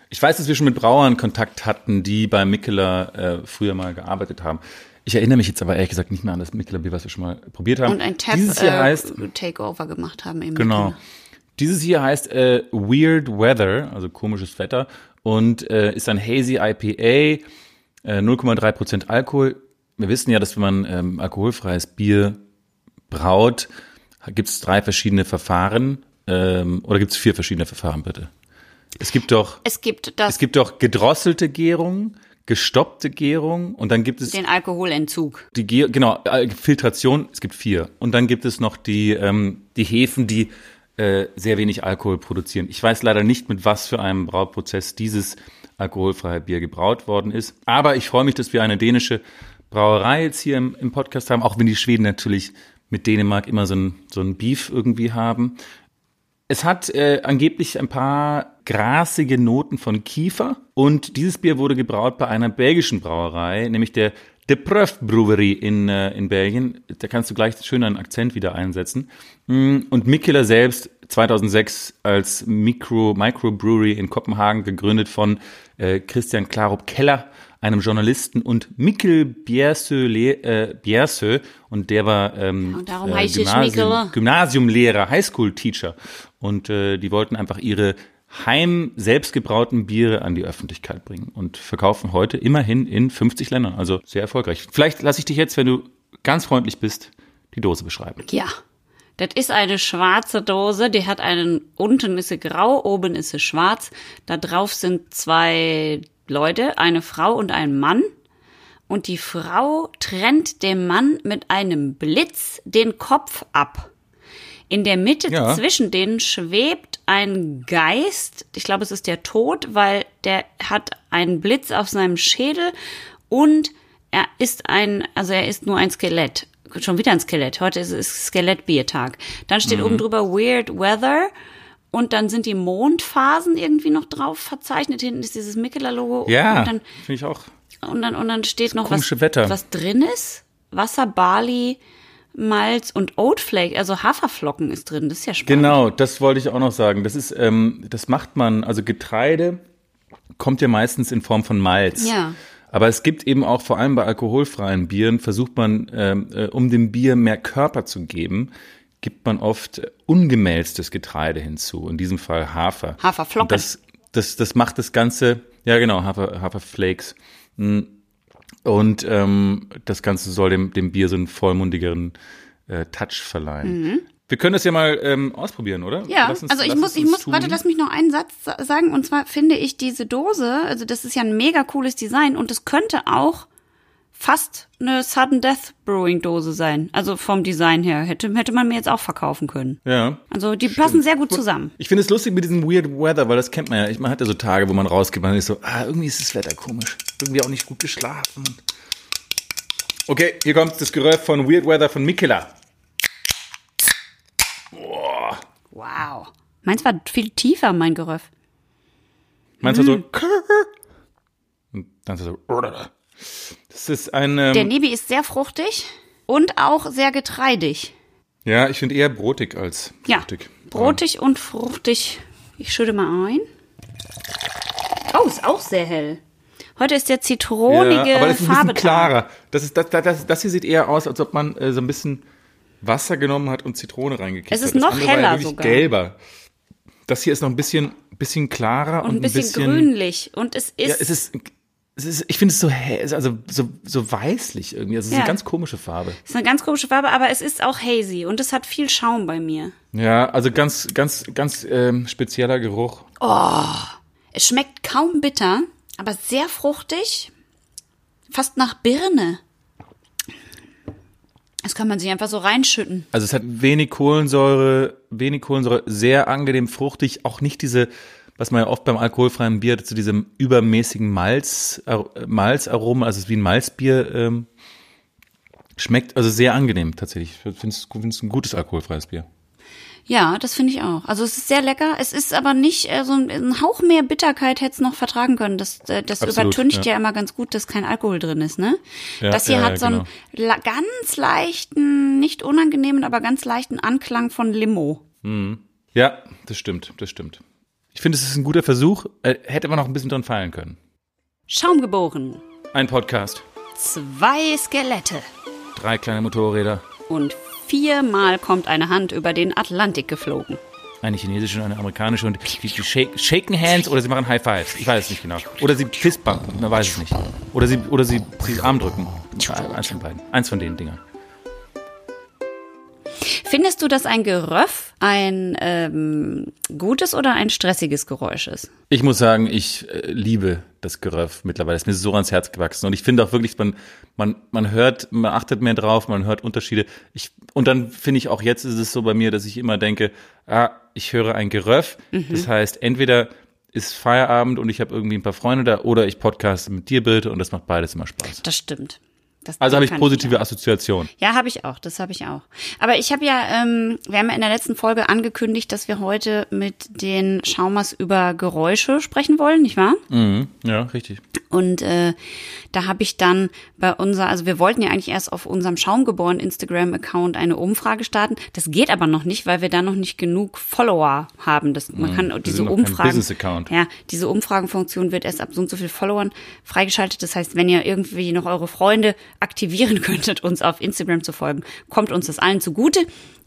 Ich weiß, dass wir schon mit Brauern Kontakt hatten, die bei Mikkeler äh, früher mal gearbeitet haben. Ich erinnere mich jetzt aber ehrlich gesagt nicht mehr an das Mikkeler Bier, was wir schon mal probiert haben. Und ein Tab äh, heißt, Takeover gemacht haben. Eben genau. Mikkeler. Dieses hier heißt äh, Weird Weather, also komisches Wetter, und äh, ist ein Hazy IPA, äh, 0,3% Alkohol. Wir wissen ja, dass wenn man ähm, alkoholfreies Bier braut, gibt es drei verschiedene Verfahren. Ähm, oder gibt es vier verschiedene Verfahren, bitte? Es gibt doch. Es gibt das. Es gibt doch gedrosselte Gärung, gestoppte Gärung und dann gibt es den Alkoholentzug. Die Gär, genau Filtration. Es gibt vier und dann gibt es noch die ähm, die Hefen, die äh, sehr wenig Alkohol produzieren. Ich weiß leider nicht, mit was für einem Brauprozess dieses alkoholfreie Bier gebraut worden ist. Aber ich freue mich, dass wir eine dänische Brauerei jetzt hier im, im Podcast haben, auch wenn die Schweden natürlich mit Dänemark immer so ein, so ein Beef irgendwie haben. Es hat äh, angeblich ein paar grasige Noten von Kiefer und dieses Bier wurde gebraut bei einer belgischen Brauerei, nämlich der De Preuve Brewery in, äh, in Belgien. Da kannst du gleich schön einen Akzent wieder einsetzen. Mm, und Mikkeler selbst 2006 als Micro, Microbrewery in Kopenhagen gegründet von äh, Christian Klarup Keller, einem Journalisten und Mikkel Biersö, äh, Biersö und der war ähm, und darum äh, Gymnasium, Gymnasiumlehrer, Highschool-Teacher und äh, die wollten einfach ihre heim selbstgebrauten Biere an die Öffentlichkeit bringen und verkaufen heute immerhin in 50 Ländern. Also sehr erfolgreich. Vielleicht lasse ich dich jetzt, wenn du ganz freundlich bist, die Dose beschreiben. Ja. Das ist eine schwarze Dose, die hat einen, unten ist sie grau, oben ist sie schwarz. Da drauf sind zwei Leute, eine Frau und ein Mann. Und die Frau trennt dem Mann mit einem Blitz den Kopf ab. In der Mitte ja. zwischen denen schwebt ein Geist. Ich glaube, es ist der Tod, weil der hat einen Blitz auf seinem Schädel und er ist ein, also er ist nur ein Skelett. Schon wieder ein Skelett. Heute ist es Skelettbiertag. Dann steht mhm. oben drüber Weird Weather. Und dann sind die Mondphasen irgendwie noch drauf verzeichnet. Hinten ist dieses Mikkeler-Logo. Ja, finde ich auch. Und dann, und dann steht noch was, Wetter. was drin ist. Wasser, Barley, Malz und Oatflake, also Haferflocken ist drin. Das ist ja spannend. Genau, das wollte ich auch noch sagen. Das ist, ähm, das macht man, also Getreide kommt ja meistens in Form von Malz. Ja. Aber es gibt eben auch vor allem bei alkoholfreien Bieren, versucht man, ähm, äh, um dem Bier mehr Körper zu geben, gibt man oft ungemälztes Getreide hinzu. In diesem Fall Hafer. Haferflocken. Das, das, das macht das Ganze, ja genau, Hafer, Haferflakes. Hm. Und ähm, das Ganze soll dem, dem Bier so einen vollmundigeren äh, Touch verleihen. Mhm. Wir können das ja mal ähm, ausprobieren, oder? Ja, uns, also ich muss, ich muss, tun. warte, lass mich noch einen Satz sagen. Und zwar finde ich diese Dose, also das ist ja ein mega cooles Design und es könnte auch fast eine Sudden Death Brewing Dose sein. Also vom Design her hätte, hätte man mir jetzt auch verkaufen können. Ja. Also die stimmt. passen sehr gut zusammen. Ich finde es lustig mit diesem Weird Weather, weil das kennt man ja. Ich, man hat ja so Tage, wo man rausgeht, man ist so, ah, irgendwie ist das Wetter komisch. Irgendwie auch nicht gut geschlafen. Okay, hier kommt das Geröff von Weird Weather von Mikela. Boah. Wow. Meins war viel tiefer, mein Geröff. Meins war so, mhm. und dann so, das ist ein. Ähm, Der Nebi ist sehr fruchtig und auch sehr getreidig. Ja, ich finde eher brotig als fruchtig. Ja, brotig und fruchtig. Ich schütte mal ein. Oh, ist auch sehr hell. Heute ist der zitronige ja, aber das ist ein bisschen klarer. Das, ist, das, das, das hier sieht eher aus, als ob man äh, so ein bisschen Wasser genommen hat und Zitrone reingekippt hat. Es ist noch heller ja sogar. gelber. Das hier ist noch ein bisschen, bisschen klarer und, und ein bisschen, bisschen grünlich. Und es ist, ja, es ist ist, ich finde es so also so, so weißlich irgendwie. Also es ist ja. eine ganz komische Farbe. Es ist eine ganz komische Farbe, aber es ist auch hazy und es hat viel Schaum bei mir. Ja, also ganz, ganz, ganz ähm, spezieller Geruch. Oh, es schmeckt kaum bitter, aber sehr fruchtig. Fast nach Birne. Das kann man sich einfach so reinschütten. Also es hat wenig Kohlensäure, wenig Kohlensäure, sehr angenehm fruchtig, auch nicht diese was man ja oft beim alkoholfreien Bier zu diesem übermäßigen Malz, äh, Malzaromen, also es ist wie ein Malzbier ähm, schmeckt, also sehr angenehm tatsächlich. Ich finde es ein gutes alkoholfreies Bier. Ja, das finde ich auch. Also es ist sehr lecker. Es ist aber nicht äh, so ein, ein, Hauch mehr Bitterkeit hätte es noch vertragen können. Das, äh, das Absolut, übertüncht ja. ja. immer ganz gut, dass kein Alkohol drin ist, ne? Ja, das hier ja, hat so einen genau. ganz leichten, nicht unangenehmen, aber ganz leichten Anklang von Limo. Mhm. Ja, das stimmt, das stimmt. Ich finde, es ist ein guter Versuch. Äh, hätte man noch ein bisschen dran feilen können. Schaum geboren. Ein Podcast. Zwei Skelette. Drei kleine Motorräder. Und viermal kommt eine Hand über den Atlantik geflogen. Eine chinesische und eine amerikanische und die, shake, shaken hands oder sie machen High Fives. Ich weiß es nicht genau. Oder sie fistbumpen, man weiß es nicht. Oder sie, oder sie, sie Arm drücken. Eins von beiden. Eins von den Dingern. Findest du, dass ein Geröff ein ähm, gutes oder ein stressiges Geräusch ist? Ich muss sagen, ich äh, liebe das Geröff mittlerweile. Es ist mir so ans Herz gewachsen. Und ich finde auch wirklich, man, man, man hört, man achtet mehr drauf, man hört Unterschiede. Ich, und dann finde ich auch jetzt ist es so bei mir, dass ich immer denke, ah, ich höre ein Geröff. Mhm. Das heißt, entweder ist Feierabend und ich habe irgendwie ein paar Freunde da oder ich podcaste mit dir, Bild und das macht beides immer Spaß. Das stimmt. Das also habe ich positive ich Assoziationen. Ja, habe ich auch. Das habe ich auch. Aber ich habe ja, ähm, wir haben ja in der letzten Folge angekündigt, dass wir heute mit den Schaumers über Geräusche sprechen wollen, nicht wahr? Mhm, ja, richtig. Und äh, da habe ich dann bei unser, also wir wollten ja eigentlich erst auf unserem Schaumgeboren Instagram-Account eine Umfrage starten. Das geht aber noch nicht, weil wir da noch nicht genug Follower haben. Das, man mhm. kann diese Umfragen. Ja, diese Umfragenfunktion wird erst ab so und so viel Followern freigeschaltet. Das heißt, wenn ihr irgendwie noch eure Freunde aktivieren könntet, uns auf Instagram zu folgen, kommt uns das allen zugute.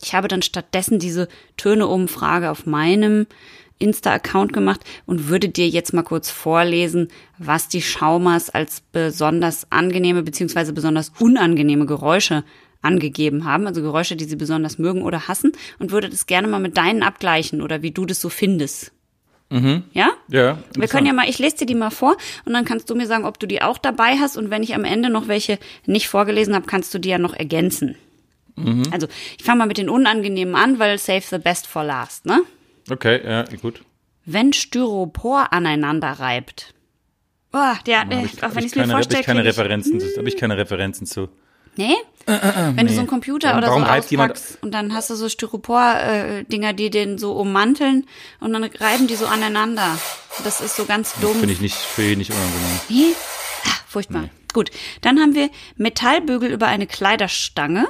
Ich habe dann stattdessen diese Töne-Umfrage auf meinem Insta-Account gemacht und würde dir jetzt mal kurz vorlesen, was die Schaumers als besonders angenehme beziehungsweise besonders unangenehme Geräusche angegeben haben, also Geräusche, die sie besonders mögen oder hassen und würde das gerne mal mit deinen abgleichen oder wie du das so findest. Mhm. Ja? Ja. Wir können ja mal, ich lese dir die mal vor und dann kannst du mir sagen, ob du die auch dabei hast und wenn ich am Ende noch welche nicht vorgelesen habe, kannst du die ja noch ergänzen. Mhm. Also, ich fange mal mit den unangenehmen an, weil save the best for last, ne? Okay, ja, gut. Wenn Styropor aneinander reibt. Boah, der, äh, ich, auch wenn ich es mir vorstelle. Habe ich keine Referenzen, zu, habe ich keine Referenzen zu. Nee? Äh, äh, äh, wenn nee. du so einen Computer ja, oder so auspackst und dann hast du so Styropor-Dinger, die den so ummanteln und dann reiben die so aneinander. Das ist so ganz dumm. Finde ich nicht, finde ich nicht unangenehm. Nee? Ah, furchtbar. Nee. Gut, dann haben wir Metallbügel über eine Kleiderstange.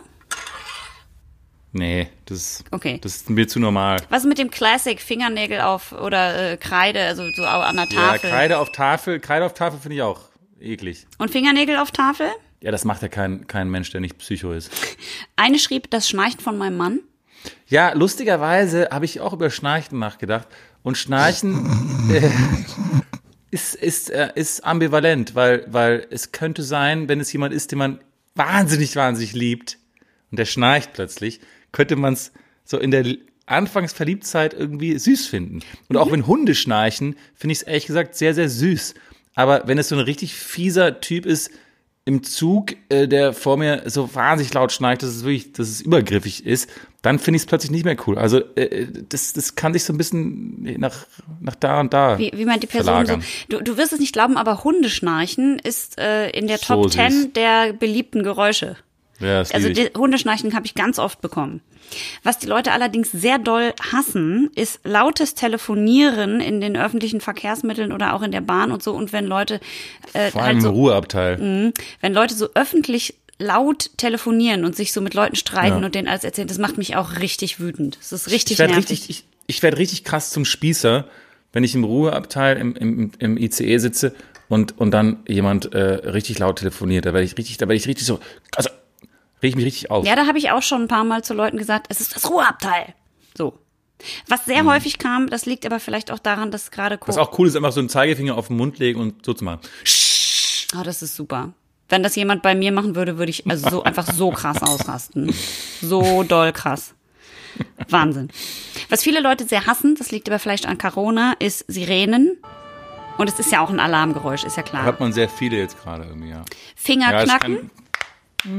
Nee, das, okay. das ist mir zu normal. Was ist mit dem Classic Fingernägel auf oder äh, Kreide, also so an der Tafel? Ja, Kreide auf Tafel, Kreide auf Tafel finde ich auch eklig. Und Fingernägel auf Tafel? Ja, das macht ja kein, kein Mensch, der nicht Psycho ist. Eine schrieb das Schnarchen von meinem Mann. Ja, lustigerweise habe ich auch über Schnarchen nachgedacht. Und Schnarchen äh, ist, ist, äh, ist ambivalent, weil, weil es könnte sein, wenn es jemand ist, den man wahnsinnig, wahnsinnig liebt und der schnarcht plötzlich, könnte man es so in der Anfangsverliebtzeit irgendwie süß finden. Und auch mhm. wenn Hunde schnarchen, finde ich es ehrlich gesagt sehr, sehr süß. Aber wenn es so ein richtig fieser Typ ist, im Zug, äh, der vor mir so wahnsinnig laut schnarcht, dass es wirklich, dass es übergriffig ist, dann finde ich es plötzlich nicht mehr cool. Also äh, das, das kann sich so ein bisschen nach, nach da und da. Wie, wie meint die Person so? Du, du wirst es nicht glauben, aber Hundeschnarchen ist äh, in der Top so 10 der beliebten Geräusche. Ja, also die, Hundeschnarchen habe ich ganz oft bekommen. Was die Leute allerdings sehr doll hassen, ist lautes Telefonieren in den öffentlichen Verkehrsmitteln oder auch in der Bahn und so. Und wenn Leute äh, vor allem halt so, im Ruheabteil, mh, wenn Leute so öffentlich laut telefonieren und sich so mit Leuten streiten ja. und denen alles erzählen, das macht mich auch richtig wütend. Das ist richtig ich werd nervig. Richtig, ich, ich werde richtig krass zum Spießer, wenn ich im Ruheabteil im, im, im ICE sitze und, und dann jemand äh, richtig laut telefoniert. Da werde ich richtig, da werde ich richtig so, also reg ich mich richtig auf. Ja, da habe ich auch schon ein paar Mal zu Leuten gesagt, es ist das Ruheabteil. So. Was sehr hm. häufig kam, das liegt aber vielleicht auch daran, dass gerade Was auch cool ist, einfach so einen Zeigefinger auf den Mund legen und so zu machen. Oh, das ist super. Wenn das jemand bei mir machen würde, würde ich also so einfach so krass ausrasten. So doll krass. Wahnsinn. Was viele Leute sehr hassen, das liegt aber vielleicht an Corona, ist Sirenen. Und es ist ja auch ein Alarmgeräusch, ist ja klar. Da hat man sehr viele jetzt gerade irgendwie, ja. Fingerknacken. Ja,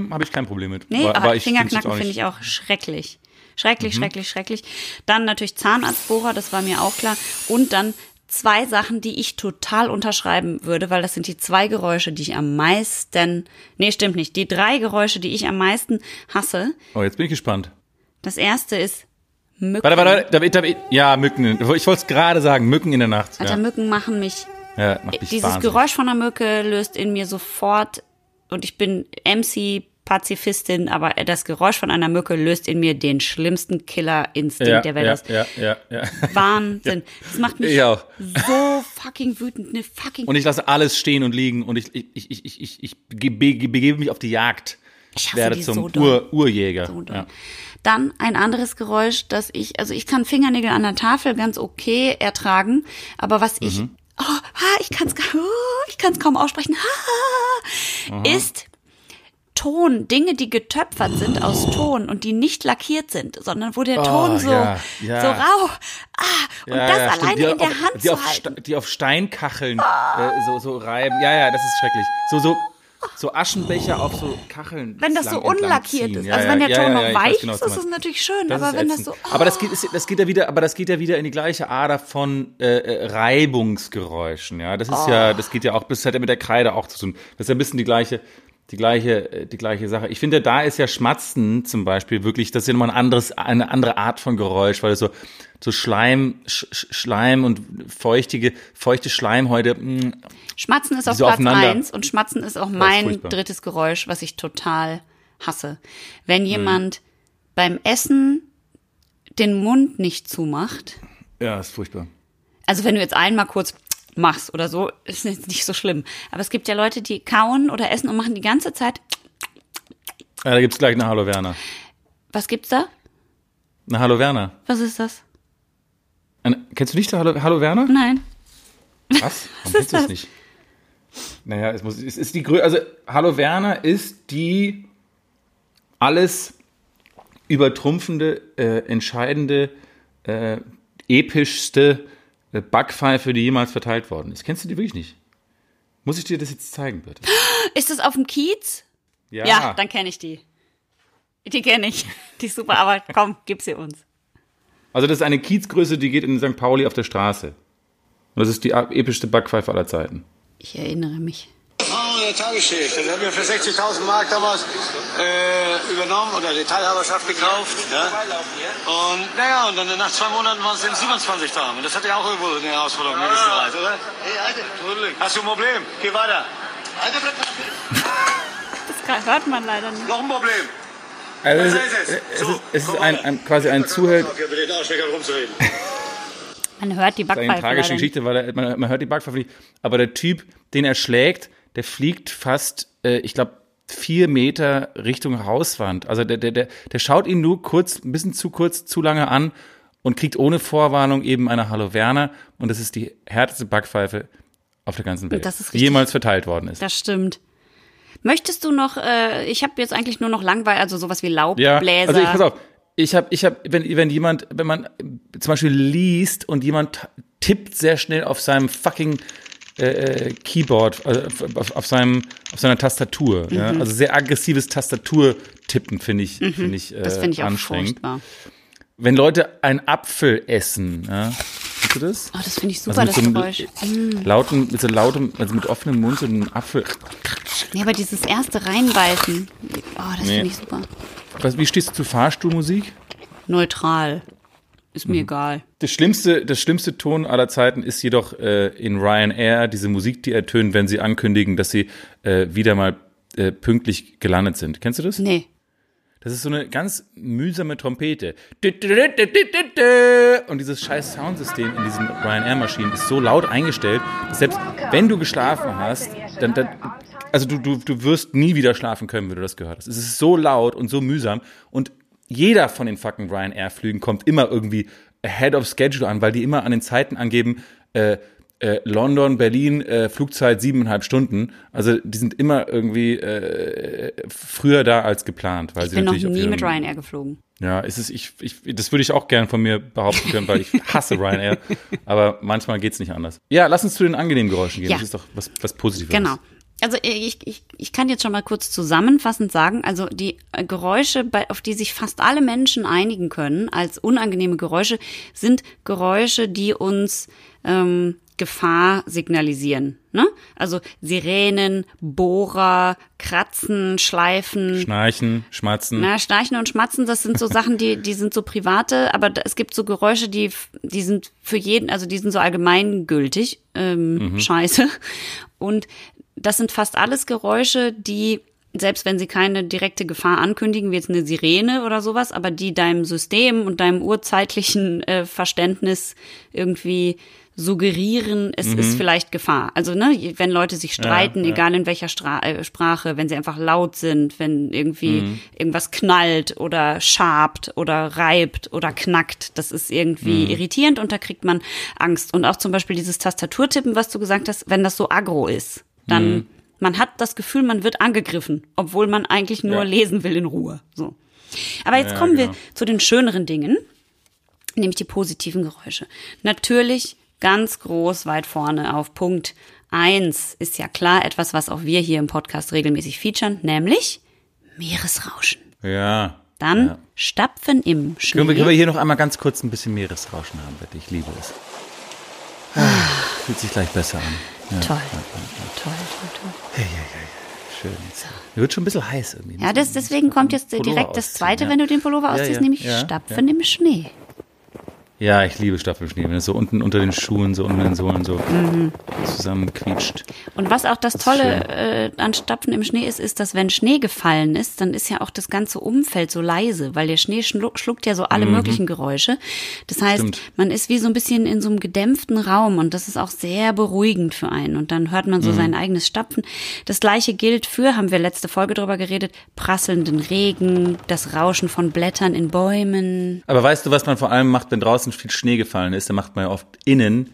Habe ich kein Problem mit. Nee, aber, aber Fingerknacken finde ich auch schrecklich. Schrecklich, mhm. schrecklich, schrecklich. Dann natürlich Zahnarztbohrer, das war mir auch klar. Und dann zwei Sachen, die ich total unterschreiben würde, weil das sind die zwei Geräusche, die ich am meisten, nee, stimmt nicht, die drei Geräusche, die ich am meisten hasse. Oh, jetzt bin ich gespannt. Das erste ist Mücken. Warte, warte, David, David, ja, Mücken. Ich wollte es gerade sagen, Mücken in der Nacht. Alter, ja. Mücken machen mich. Ja, macht mich Dieses wahnsinnig. Geräusch von einer Mücke löst in mir sofort, und ich bin MC Pazifistin, aber das Geräusch von einer Mücke löst in mir den schlimmsten Killerinstinkt ja, der Welt Ja, ja, ja, ja. Wahnsinn. Das macht mich so fucking wütend. Ne fucking und ich lasse alles stehen und liegen und ich, ich, ich, ich, ich, ich begebe mich auf die Jagd. Ich werde zum so Ur, Urjäger. So ja. Dann ein anderes Geräusch, das ich, also ich kann Fingernägel an der Tafel ganz okay ertragen, aber was ich, mhm. Oh, ha, ich kann es oh, ich kann's kaum aussprechen, ha, ist Ton, Dinge, die getöpfert sind aus Ton und die nicht lackiert sind, sondern wo der Ton oh, so, ja, ja. so rau, ah, und ja, das alleine in der auf, Hand die zu auf, halten. Die auf Steinkacheln oh. äh, so, so reiben. Ja, ja, das ist schrecklich. So, so, so Aschenbecher auf so Kacheln. Wenn das so unlackiert ist, also wenn der Ton noch weich genau, ist, ist es natürlich schön, das aber wenn ätzend. das so. Oh. Aber das geht, das geht ja wieder, aber das geht ja wieder in die gleiche Ader von äh, äh Reibungsgeräuschen, ja. Das ist oh. ja, das geht ja auch, das hat ja mit der Kreide auch zu tun. Das ist ja ein bisschen die gleiche, die gleiche, äh, die gleiche Sache. Ich finde, da ist ja Schmatzen zum Beispiel wirklich, das ist ja nochmal ein anderes, eine andere Art von Geräusch, weil es so, so Schleim, Sch Schleim und feuchtige, feuchte Schleimhäute. Mh, mm, Schmatzen ist auf so Platz eins und Schmatzen ist auch mein ist drittes Geräusch, was ich total hasse. Wenn hm. jemand hm. beim Essen den Mund nicht zumacht. Ja, ist furchtbar. Also wenn du jetzt einmal kurz machst oder so, ist jetzt nicht so schlimm. Aber es gibt ja Leute, die kauen oder essen und machen die ganze Zeit. Ja, da gibt's gleich eine Hallo Werner. Was gibt's da? Eine Hallo Werner. Was ist das? Eine, kennst du nicht Hallo, Hallo Werner? Nein. Was? Warum Was ist das? nicht? Naja, es, muss, es ist die Größe. Also, Hallo Werner ist die alles übertrumpfende, äh, entscheidende, äh, epischste Backpfeife, die jemals verteilt worden ist. Kennst du die wirklich nicht? Muss ich dir das jetzt zeigen, bitte? Ist das auf dem Kiez? Ja. Ja, dann kenne ich die. Die kenne ich. Die ist super, aber komm, gib sie uns. Also das ist eine Kiezgröße, die geht in St. Pauli auf der Straße. Und das ist die epischste Backpfeife aller Zeiten. Ich erinnere mich eine Tagesschicht. Das haben wir für 60.000 Mark damals äh, übernommen oder die Teilhaberschaft gekauft. Ja? Und naja, und dann nach zwei Monaten waren es dann 27 Tage. Und das hat ja auch irgendwo eine Herausforderung ja. gewisserweise, oder? Hey, Alter. Hast du ein Problem? Geh weiter. Alter, Das hört man leider nicht. Noch ein Problem. Also es, ist, es, ist, es ist ein, ein, quasi ein Zuhälter. Man hört die Backpfeife. Das ist eine tragische Geschichte, weil er, man, man, hört die Backpfeife nicht. Aber der Typ, den er schlägt, der fliegt fast, äh, ich glaube, vier Meter Richtung Hauswand. Also der, der, der, der schaut ihn nur kurz, ein bisschen zu kurz, zu lange an und kriegt ohne Vorwarnung eben eine Hallo Werner. Und das ist die härteste Backpfeife auf der ganzen Welt, die jemals verteilt worden ist. Das stimmt. Möchtest du noch, äh, ich habe jetzt eigentlich nur noch Langweil, also sowas wie Laubbläser. Ja, also ich, pass auf, ich habe, ich habe, wenn, wenn jemand, wenn man zum Beispiel liest und jemand tippt sehr schnell auf seinem fucking äh, äh Keyboard, also auf, auf, seinem, auf seiner Tastatur, mhm. ja? also sehr aggressives Tastaturtippen finde ich, mhm. finde ich, äh, das find ich anstrengend. Furchtbar. Wenn Leute einen Apfel essen, ja, Kennst du das? Oh, das finde ich super, also das so Geräusch. Lauten, mit so lautem, also mit offenem Mund so einem Apfel. Ja, aber dieses erste Reinbeißen, oh, das nee. finde ich super. Was, wie stehst du zu Fahrstuhlmusik? Neutral. Ist mir mhm. egal. Das schlimmste, das schlimmste Ton aller Zeiten ist jedoch äh, in Ryanair diese Musik, die ertönen, wenn sie ankündigen, dass sie äh, wieder mal äh, pünktlich gelandet sind. Kennst du das? Nee. Das ist so eine ganz mühsame Trompete. Und dieses scheiß Soundsystem in diesen Ryanair-Maschinen ist so laut eingestellt, dass selbst wenn du geschlafen hast, dann, dann also du, du, du wirst nie wieder schlafen können, wenn du das gehört hast. Es ist so laut und so mühsam. Und jeder von den fucking Ryanair-Flügen kommt immer irgendwie ahead of schedule an, weil die immer an den Zeiten angeben, äh, äh, London, Berlin, äh, Flugzeit siebeneinhalb Stunden. Also die sind immer irgendwie äh, früher da als geplant. Weil ich sie bin noch nie mit Ryanair geflogen. Ja, ist es, ich, ich, das würde ich auch gern von mir behaupten können, weil ich hasse Ryanair. aber manchmal geht's nicht anders. Ja, lass uns zu den angenehmen Geräuschen gehen. Ja. Das ist doch was, was Positives. Genau. Also ich, ich, ich kann jetzt schon mal kurz zusammenfassend sagen, also die Geräusche, bei, auf die sich fast alle Menschen einigen können als unangenehme Geräusche, sind Geräusche, die uns ähm, Gefahr signalisieren. Ne? Also Sirenen, Bohrer, Kratzen, Schleifen. Schnarchen, Schmatzen. Na, Schnarchen und Schmatzen, das sind so Sachen, die, die sind so private, aber es gibt so Geräusche, die, die sind für jeden, also die sind so allgemeingültig, ähm, mhm. scheiße. Und das sind fast alles Geräusche, die selbst wenn sie keine direkte Gefahr ankündigen, wie jetzt eine Sirene oder sowas, aber die deinem System und deinem urzeitlichen äh, Verständnis irgendwie suggerieren, es mhm. ist vielleicht Gefahr. Also, ne, wenn Leute sich streiten, ja, ja. egal in welcher Stra äh, Sprache, wenn sie einfach laut sind, wenn irgendwie mhm. irgendwas knallt oder schabt oder reibt oder knackt, das ist irgendwie mhm. irritierend und da kriegt man Angst. Und auch zum Beispiel dieses Tastaturtippen, was du gesagt hast, wenn das so aggro ist, dann mhm. man hat das Gefühl, man wird angegriffen, obwohl man eigentlich nur ja. lesen will in Ruhe. So. Aber jetzt kommen genau. wir zu den schöneren Dingen, nämlich die positiven Geräusche. Natürlich ganz groß weit vorne auf Punkt eins ist ja klar etwas, was auch wir hier im Podcast regelmäßig featuren, nämlich Meeresrauschen. Ja. Dann ja. Stapfen im Schnee. Können wir, können wir hier noch einmal ganz kurz ein bisschen Meeresrauschen haben, bitte? Ich liebe es. Ah, fühlt sich gleich besser an. Ja, toll. Ja, toll, toll, toll. Hey, hey, hey. Schön. Jetzt wird schon ein bisschen heiß irgendwie. Ja, das, deswegen kommt jetzt direkt das zweite, wenn du den Pullover ausziehst, nämlich Stapfen im Schnee. Ja, ich liebe Staffelschnee, wenn es so unten unter den Schuhen, so unten in den Sohlen so mhm. zusammenquietscht. Und was auch das, das Tolle äh, an Stapfen im Schnee ist, ist, dass wenn Schnee gefallen ist, dann ist ja auch das ganze Umfeld so leise, weil der Schnee schluckt, schluckt ja so alle mhm. möglichen Geräusche. Das heißt, Stimmt. man ist wie so ein bisschen in so einem gedämpften Raum und das ist auch sehr beruhigend für einen. Und dann hört man so mhm. sein eigenes Stapfen. Das gleiche gilt für, haben wir letzte Folge drüber geredet, prasselnden Regen, das Rauschen von Blättern in Bäumen. Aber weißt du, was man vor allem macht, wenn draußen draußen viel Schnee gefallen ist, dann macht man ja oft innen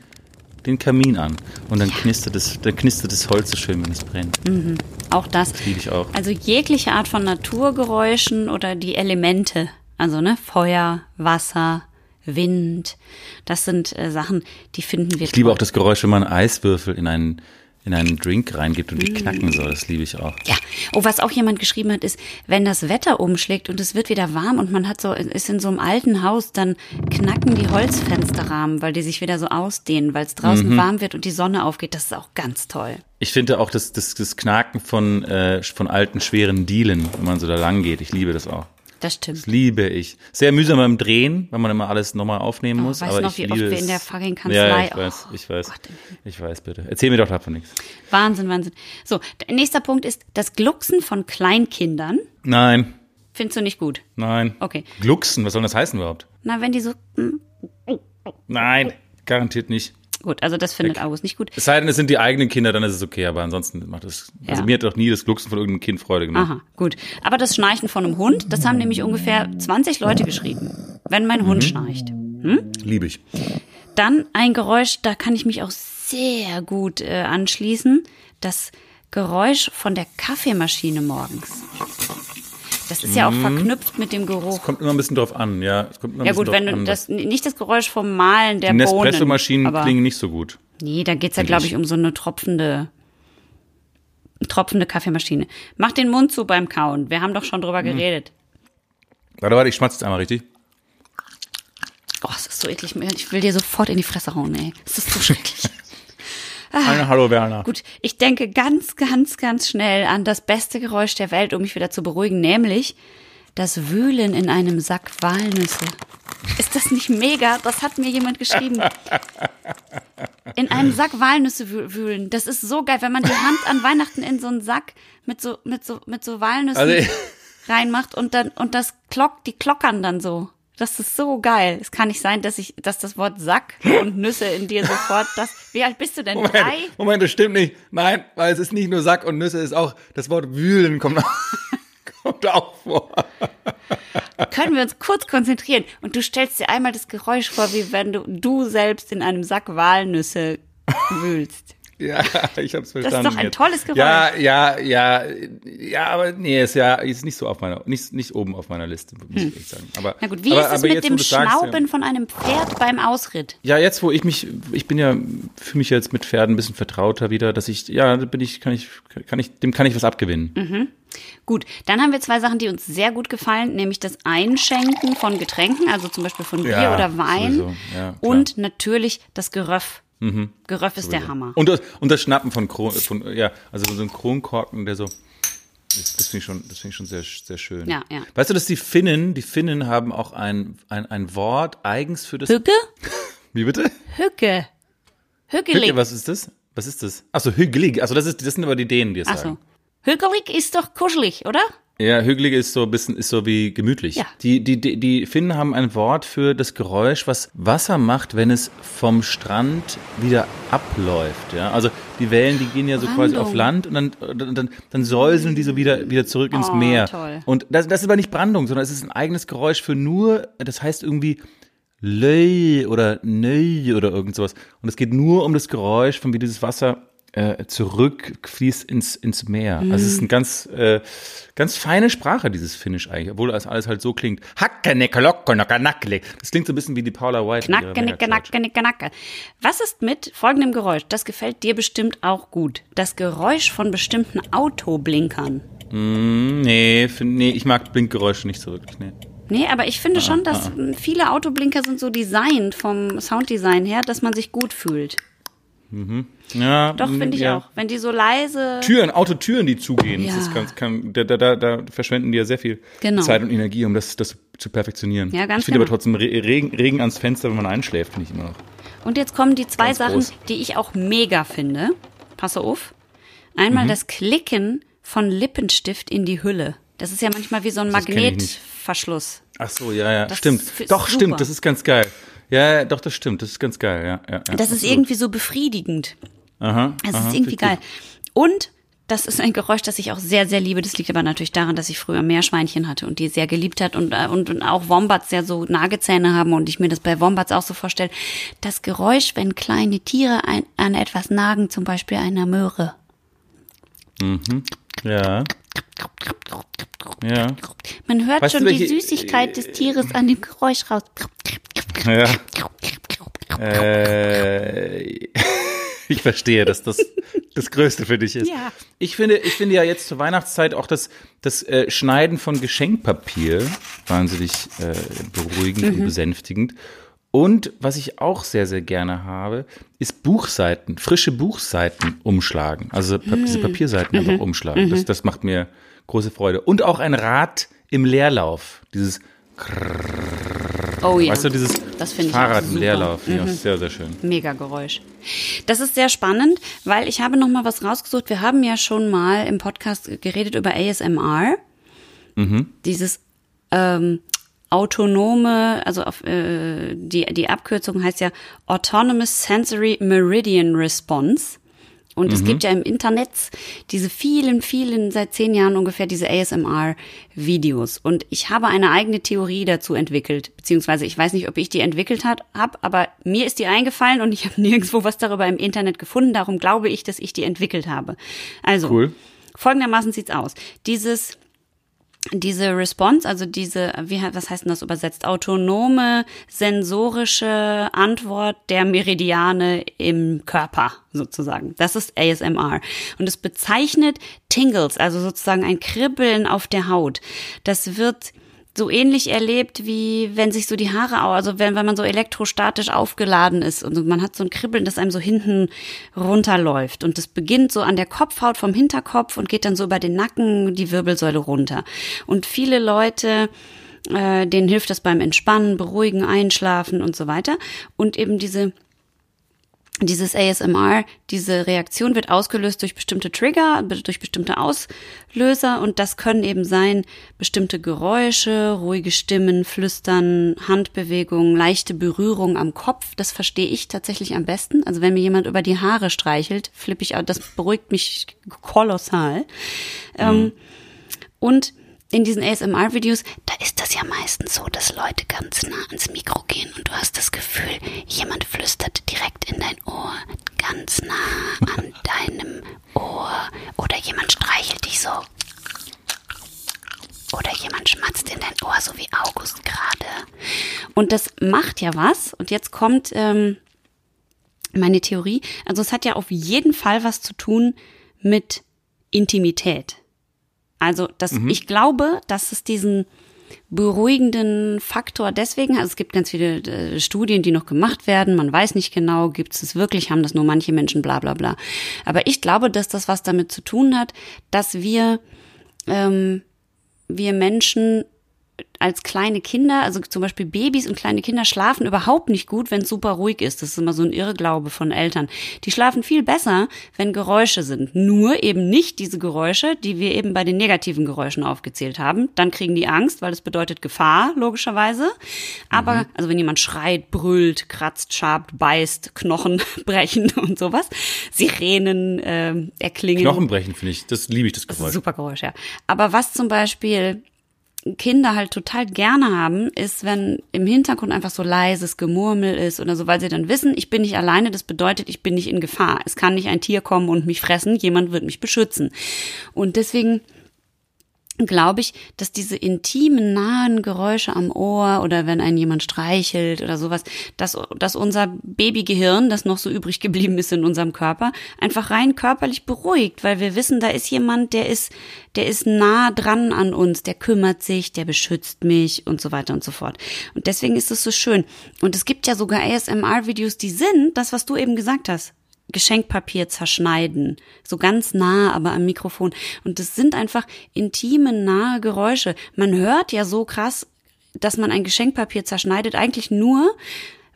den Kamin an und dann ja. knistert es, dann knistert das Holz so schön, wenn es brennt. Mhm. Auch das. Das liebe ich auch. Also jegliche Art von Naturgeräuschen oder die Elemente, also ne Feuer, Wasser, Wind, das sind äh, Sachen, die finden wir. Ich toll. liebe auch das Geräusch, wenn man Eiswürfel in einen in einen Drink reingibt und die mm. knacken soll. Das liebe ich auch. Ja. Oh, was auch jemand geschrieben hat, ist, wenn das Wetter umschlägt und es wird wieder warm und man hat so, ist in so einem alten Haus, dann knacken die Holzfensterrahmen, weil die sich wieder so ausdehnen, weil es draußen mhm. warm wird und die Sonne aufgeht. Das ist auch ganz toll. Ich finde auch das, das, das Knacken von, äh, von alten, schweren Dielen, wenn man so da lang geht. Ich liebe das auch. Das stimmt. Das liebe ich. Sehr mühsam beim Drehen, weil man immer alles nochmal aufnehmen oh, muss. Weißt aber noch, ich wie liebe oft wir in der fucking Kanzlei. Ja, ich weiß, ich weiß. Oh. Ich weiß, bitte. Erzähl mir doch davon nichts. Wahnsinn, Wahnsinn. So, nächster Punkt ist das Glucksen von Kleinkindern. Nein. Findest du nicht gut? Nein. Okay. Glucksen, was soll das heißen überhaupt? Na, wenn die so. Hm. Nein, garantiert nicht. Gut, also das findet. August nicht gut. Es sei denn, es sind die eigenen Kinder, dann ist es okay, aber ansonsten macht es. Ja. Also mir hat doch nie das Glucksen von irgendeinem Kind Freude gemacht. Aha, gut. Aber das Schnarchen von einem Hund, das haben nämlich ungefähr 20 Leute geschrieben. Wenn mein Hund mhm. schnarcht. Hm? Liebe ich. Dann ein Geräusch, da kann ich mich auch sehr gut äh, anschließen. Das Geräusch von der Kaffeemaschine morgens. Das ist ja auch mhm. verknüpft mit dem Geruch. Es kommt immer ein bisschen drauf an, ja. Es kommt immer ja gut, wenn du an, das nicht das Geräusch vom Mahlen der die Bohnen. Nespresso-Maschinen klingen nicht so gut. Nee, da geht's ja, glaube ich, um so eine tropfende, tropfende Kaffeemaschine. Mach den Mund zu beim Kauen. Wir haben doch schon drüber mhm. geredet. Warte, warte, ich schmatze jetzt einmal richtig. Oh, es ist so eklig. Ich will dir sofort in die Fresse hauen, ey. Es ist so schrecklich. Ah, Hallo Werner. Gut, ich denke ganz, ganz, ganz schnell an das beste Geräusch der Welt, um mich wieder zu beruhigen, nämlich das Wühlen in einem Sack Walnüsse. Ist das nicht mega? Das hat mir jemand geschrieben. In einem Sack Walnüsse wühlen. Das ist so geil, wenn man die Hand an Weihnachten in so einen Sack mit so, mit so, mit so Walnüssen also reinmacht und dann, und das klockt, die klockern dann so. Das ist so geil. Es kann nicht sein, dass ich, dass das Wort Sack und Nüsse in dir sofort das. Wie alt bist du denn? Moment, Drei? Moment, das stimmt nicht. Nein, weil es ist nicht nur Sack und Nüsse, es ist auch das Wort wühlen kommt auch, kommt auch vor. Können wir uns kurz konzentrieren und du stellst dir einmal das Geräusch vor, wie wenn du du selbst in einem Sack Walnüsse wühlst. Ja, ich habe es verstanden. Das ist doch ein jetzt. tolles Geräusch. Ja, ja, ja, ja, aber nee, ist ja ist nicht so auf meiner, nicht, nicht oben auf meiner Liste, muss hm. ich ehrlich sagen. Aber, Na gut, wie aber, ist es mit dem Schnauben sagst, von einem Pferd beim Ausritt? Ja, jetzt, wo ich mich, ich bin ja, fühle mich jetzt mit Pferden ein bisschen vertrauter wieder, dass ich, ja, da bin ich, kann ich, kann ich, dem kann ich was abgewinnen. Mhm. Gut, dann haben wir zwei Sachen, die uns sehr gut gefallen, nämlich das Einschenken von Getränken, also zum Beispiel von Bier ja, oder Wein ja, und natürlich das Geröff Mhm. Geröff ist der Hammer. Und das, und das Schnappen von, Kron, von ja, also so ein Kronkorken, der so, das, das finde ich schon, das finde ich schon sehr, sehr schön. Ja, ja. Weißt du, dass die Finnen, die Finnen haben auch ein, ein, ein Wort eigens für das. Hücke? Wie bitte? Hücke. Hückelig. Hücke, was ist das? Was ist das? Achso, hügelig. Also das ist, das sind aber die Dänen, die es Ach so. sagen. Hügelig ist doch kuschelig, oder? Ja, hügelig ist so ein bisschen, ist so wie gemütlich. Ja. Die, die, die, die Finnen haben ein Wort für das Geräusch, was Wasser macht, wenn es vom Strand wieder abläuft. Ja, also die Wellen, die gehen ja so Brandung. quasi auf Land und dann, dann, dann, dann säuseln die so wieder, wieder zurück ins oh, Meer. Toll. Und das, das ist aber nicht Brandung, sondern es ist ein eigenes Geräusch für nur, das heißt irgendwie Löi oder Nöi oder irgend sowas. Und es geht nur um das Geräusch, von wie dieses Wasser äh, zurückfließt ins, ins Meer. Mhm. Also es ist eine ganz, äh, ganz feine Sprache, dieses Finnisch eigentlich, obwohl das alles halt so klingt. Das klingt so ein bisschen wie die Paula White. Knacke, nicke, nacke, nicke, nacke. Was ist mit folgendem Geräusch? Das gefällt dir bestimmt auch gut. Das Geräusch von bestimmten Autoblinkern. Mm, nee, find, nee, ich mag Blinkgeräusche nicht so wirklich, nee. Nee, aber ich finde ah, schon, dass ah. viele Autoblinker sind so designt vom Sounddesign her, dass man sich gut fühlt. Mhm. Ja, Doch, finde ich ja. auch. Wenn die so leise. Türen, Autotüren, die zugehen, ja. das ganz, kann, da, da, da verschwenden die ja sehr viel genau. Zeit und Energie, um das, das zu perfektionieren. Ja, ganz ich finde genau. aber trotzdem Regen, Regen ans Fenster, wenn man einschläft, finde ich immer noch. Und jetzt kommen die zwei ganz Sachen, groß. die ich auch mega finde. Pass auf. Einmal mhm. das Klicken von Lippenstift in die Hülle. Das ist ja manchmal wie so ein Magnetverschluss. Ach so, ja, ja, das stimmt. Doch, super. stimmt, das ist ganz geil. Ja, doch, das stimmt. Das ist ganz geil, ja. ja, ja das ist irgendwie so befriedigend. Aha. Das aha, ist irgendwie geil. Und das ist ein Geräusch, das ich auch sehr, sehr liebe. Das liegt aber natürlich daran, dass ich früher Meerschweinchen hatte und die sehr geliebt hat und, äh, und, und auch Wombats ja so Nagezähne haben und ich mir das bei Wombats auch so vorstelle. Das Geräusch, wenn kleine Tiere ein, an etwas nagen, zum Beispiel einer Möhre. Mhm. Ja. Ja. Man hört weißt schon die Süßigkeit des Tieres an dem Geräusch raus. Ja. Äh, ich verstehe, dass das das Größte für dich ist. Ja. Ich finde, ich finde ja jetzt zur Weihnachtszeit auch das, das äh, Schneiden von Geschenkpapier wahnsinnig äh, beruhigend mhm. und besänftigend. Und was ich auch sehr, sehr gerne habe, ist Buchseiten, frische Buchseiten umschlagen. Also mhm. diese Papierseiten mhm. einfach umschlagen. Das, mhm. das macht mir große Freude. Und auch ein Rad im Leerlauf. Dieses Oh ja. Weißt du, dieses Fahrrad im Leerlauf. Mhm. Ja, sehr, sehr schön. Mega Geräusch. Das ist sehr spannend, weil ich habe noch mal was rausgesucht. Wir haben ja schon mal im Podcast geredet über ASMR. Mhm. Dieses ähm, autonome, also auf, äh, die, die Abkürzung heißt ja Autonomous Sensory Meridian Response. Und mhm. es gibt ja im Internet diese vielen, vielen, seit zehn Jahren ungefähr diese ASMR-Videos. Und ich habe eine eigene Theorie dazu entwickelt, beziehungsweise ich weiß nicht, ob ich die entwickelt habe, aber mir ist die eingefallen und ich habe nirgendwo was darüber im Internet gefunden. Darum glaube ich, dass ich die entwickelt habe. Also, cool. folgendermaßen sieht's aus. Dieses diese Response, also diese, wie, was heißt denn das übersetzt? Autonome sensorische Antwort der Meridiane im Körper sozusagen. Das ist ASMR. Und es bezeichnet Tingles, also sozusagen ein Kribbeln auf der Haut. Das wird so ähnlich erlebt, wie wenn sich so die Haare, also wenn, wenn man so elektrostatisch aufgeladen ist und man hat so ein Kribbeln, das einem so hinten runterläuft. Und das beginnt so an der Kopfhaut vom Hinterkopf und geht dann so über den Nacken, die Wirbelsäule runter. Und viele Leute, äh, denen hilft das beim Entspannen, Beruhigen, Einschlafen und so weiter. Und eben diese dieses ASMR, diese Reaktion wird ausgelöst durch bestimmte Trigger, durch bestimmte Auslöser und das können eben sein bestimmte Geräusche, ruhige Stimmen, Flüstern, Handbewegungen, leichte Berührung am Kopf. Das verstehe ich tatsächlich am besten. Also wenn mir jemand über die Haare streichelt, flippe ich, das beruhigt mich kolossal. Ähm, mhm. Ähm, und in diesen ASMR-Videos, da ist das ja meistens so, dass Leute ganz nah ans Mikro gehen und du hast das Gefühl, jemand flüstert direkt in dein Ohr, ganz nah an deinem Ohr oder jemand streichelt dich so. Oder jemand schmatzt in dein Ohr, so wie August gerade. Und das macht ja was. Und jetzt kommt ähm, meine Theorie. Also es hat ja auf jeden Fall was zu tun mit Intimität. Also das, mhm. ich glaube, dass es diesen beruhigenden Faktor deswegen, also es gibt ganz viele äh, Studien, die noch gemacht werden, man weiß nicht genau, gibt es es wirklich, haben das nur manche Menschen, bla bla bla. Aber ich glaube, dass das was damit zu tun hat, dass wir, ähm, wir Menschen als kleine Kinder, also zum Beispiel Babys und kleine Kinder schlafen überhaupt nicht gut, wenn es super ruhig ist. Das ist immer so ein Irrglaube von Eltern. Die schlafen viel besser, wenn Geräusche sind. Nur eben nicht diese Geräusche, die wir eben bei den negativen Geräuschen aufgezählt haben. Dann kriegen die Angst, weil das bedeutet Gefahr, logischerweise. Aber, mhm. also wenn jemand schreit, brüllt, kratzt, schabt, beißt, Knochen brechen und sowas, Sirenen äh, erklingen. Knochen brechen finde ich, das liebe ich, das Geräusch. Das super Geräusch, ja. Aber was zum Beispiel Kinder halt total gerne haben, ist, wenn im Hintergrund einfach so leises Gemurmel ist oder so, weil sie dann wissen, ich bin nicht alleine, das bedeutet, ich bin nicht in Gefahr. Es kann nicht ein Tier kommen und mich fressen, jemand wird mich beschützen. Und deswegen glaube ich, dass diese intimen, nahen Geräusche am Ohr oder wenn ein jemand streichelt oder sowas, dass, dass unser Babygehirn, das noch so übrig geblieben ist in unserem Körper, einfach rein körperlich beruhigt, weil wir wissen, da ist jemand, der ist, der ist nah dran an uns, der kümmert sich, der beschützt mich und so weiter und so fort. Und deswegen ist es so schön. Und es gibt ja sogar ASMR-Videos, die sind, das, was du eben gesagt hast, Geschenkpapier zerschneiden. So ganz nah, aber am Mikrofon. Und das sind einfach intime, nahe Geräusche. Man hört ja so krass, dass man ein Geschenkpapier zerschneidet, eigentlich nur,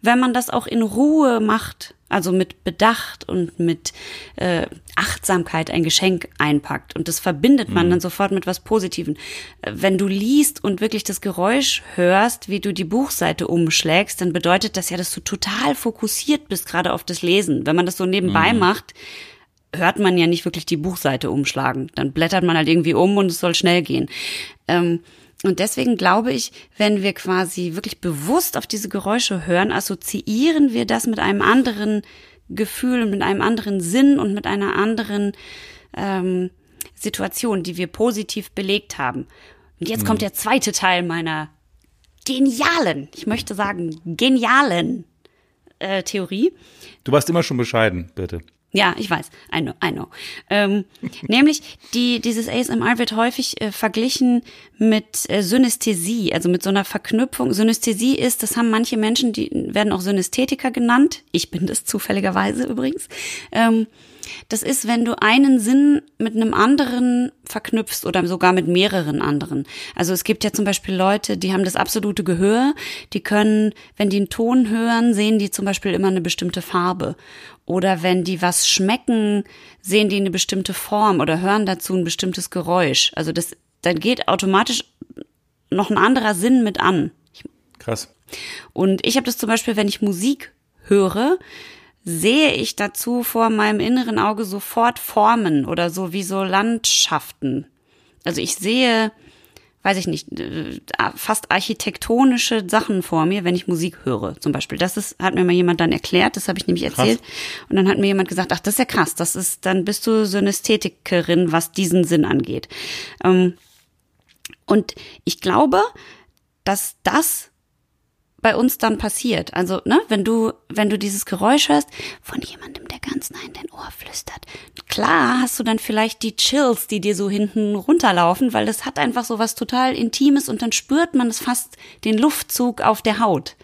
wenn man das auch in Ruhe macht also mit Bedacht und mit äh, Achtsamkeit ein Geschenk einpackt. Und das verbindet man mhm. dann sofort mit was Positivem. Äh, wenn du liest und wirklich das Geräusch hörst, wie du die Buchseite umschlägst, dann bedeutet das ja, dass du total fokussiert bist, gerade auf das Lesen. Wenn man das so nebenbei mhm. macht, hört man ja nicht wirklich die Buchseite umschlagen. Dann blättert man halt irgendwie um und es soll schnell gehen. Ähm, und deswegen glaube ich, wenn wir quasi wirklich bewusst auf diese Geräusche hören, assoziieren wir das mit einem anderen Gefühl mit einem anderen Sinn und mit einer anderen ähm, Situation, die wir positiv belegt haben. Und jetzt mhm. kommt der zweite Teil meiner genialen, ich möchte sagen genialen äh, Theorie. Du warst immer schon bescheiden, bitte. Ja, ich weiß. I know, I know. Ähm, nämlich, die, dieses ASMR wird häufig äh, verglichen mit äh, Synästhesie, also mit so einer Verknüpfung. Synästhesie ist, das haben manche Menschen, die werden auch Synästhetiker genannt. Ich bin das zufälligerweise übrigens. Ähm, das ist, wenn du einen Sinn mit einem anderen verknüpfst oder sogar mit mehreren anderen. Also es gibt ja zum Beispiel Leute, die haben das absolute Gehör, die können, wenn die einen Ton hören, sehen die zum Beispiel immer eine bestimmte Farbe. Oder wenn die was schmecken, sehen die eine bestimmte Form oder hören dazu ein bestimmtes Geräusch. Also das, dann geht automatisch noch ein anderer Sinn mit an. Krass. Und ich habe das zum Beispiel, wenn ich Musik höre, sehe ich dazu vor meinem inneren Auge sofort Formen oder so wie so Landschaften. Also ich sehe, weiß ich nicht, äh, fast architektonische Sachen vor mir, wenn ich Musik höre, zum Beispiel. Das ist, hat mir mal jemand dann erklärt, das habe ich nämlich erzählt. Krass. Und dann hat mir jemand gesagt, ach, das ist ja krass, das ist, dann bist du so eine Ästhetikerin, was diesen Sinn angeht. Ähm, und ich glaube, dass das bei uns dann passiert. Also, ne, wenn du, wenn du dieses Geräusch hörst von jemandem, der ganz nah in dein Ohr flüstert, klar hast du dann vielleicht die Chills, die dir so hinten runterlaufen, weil das hat einfach so was total Intimes und dann spürt man es fast den Luftzug auf der Haut.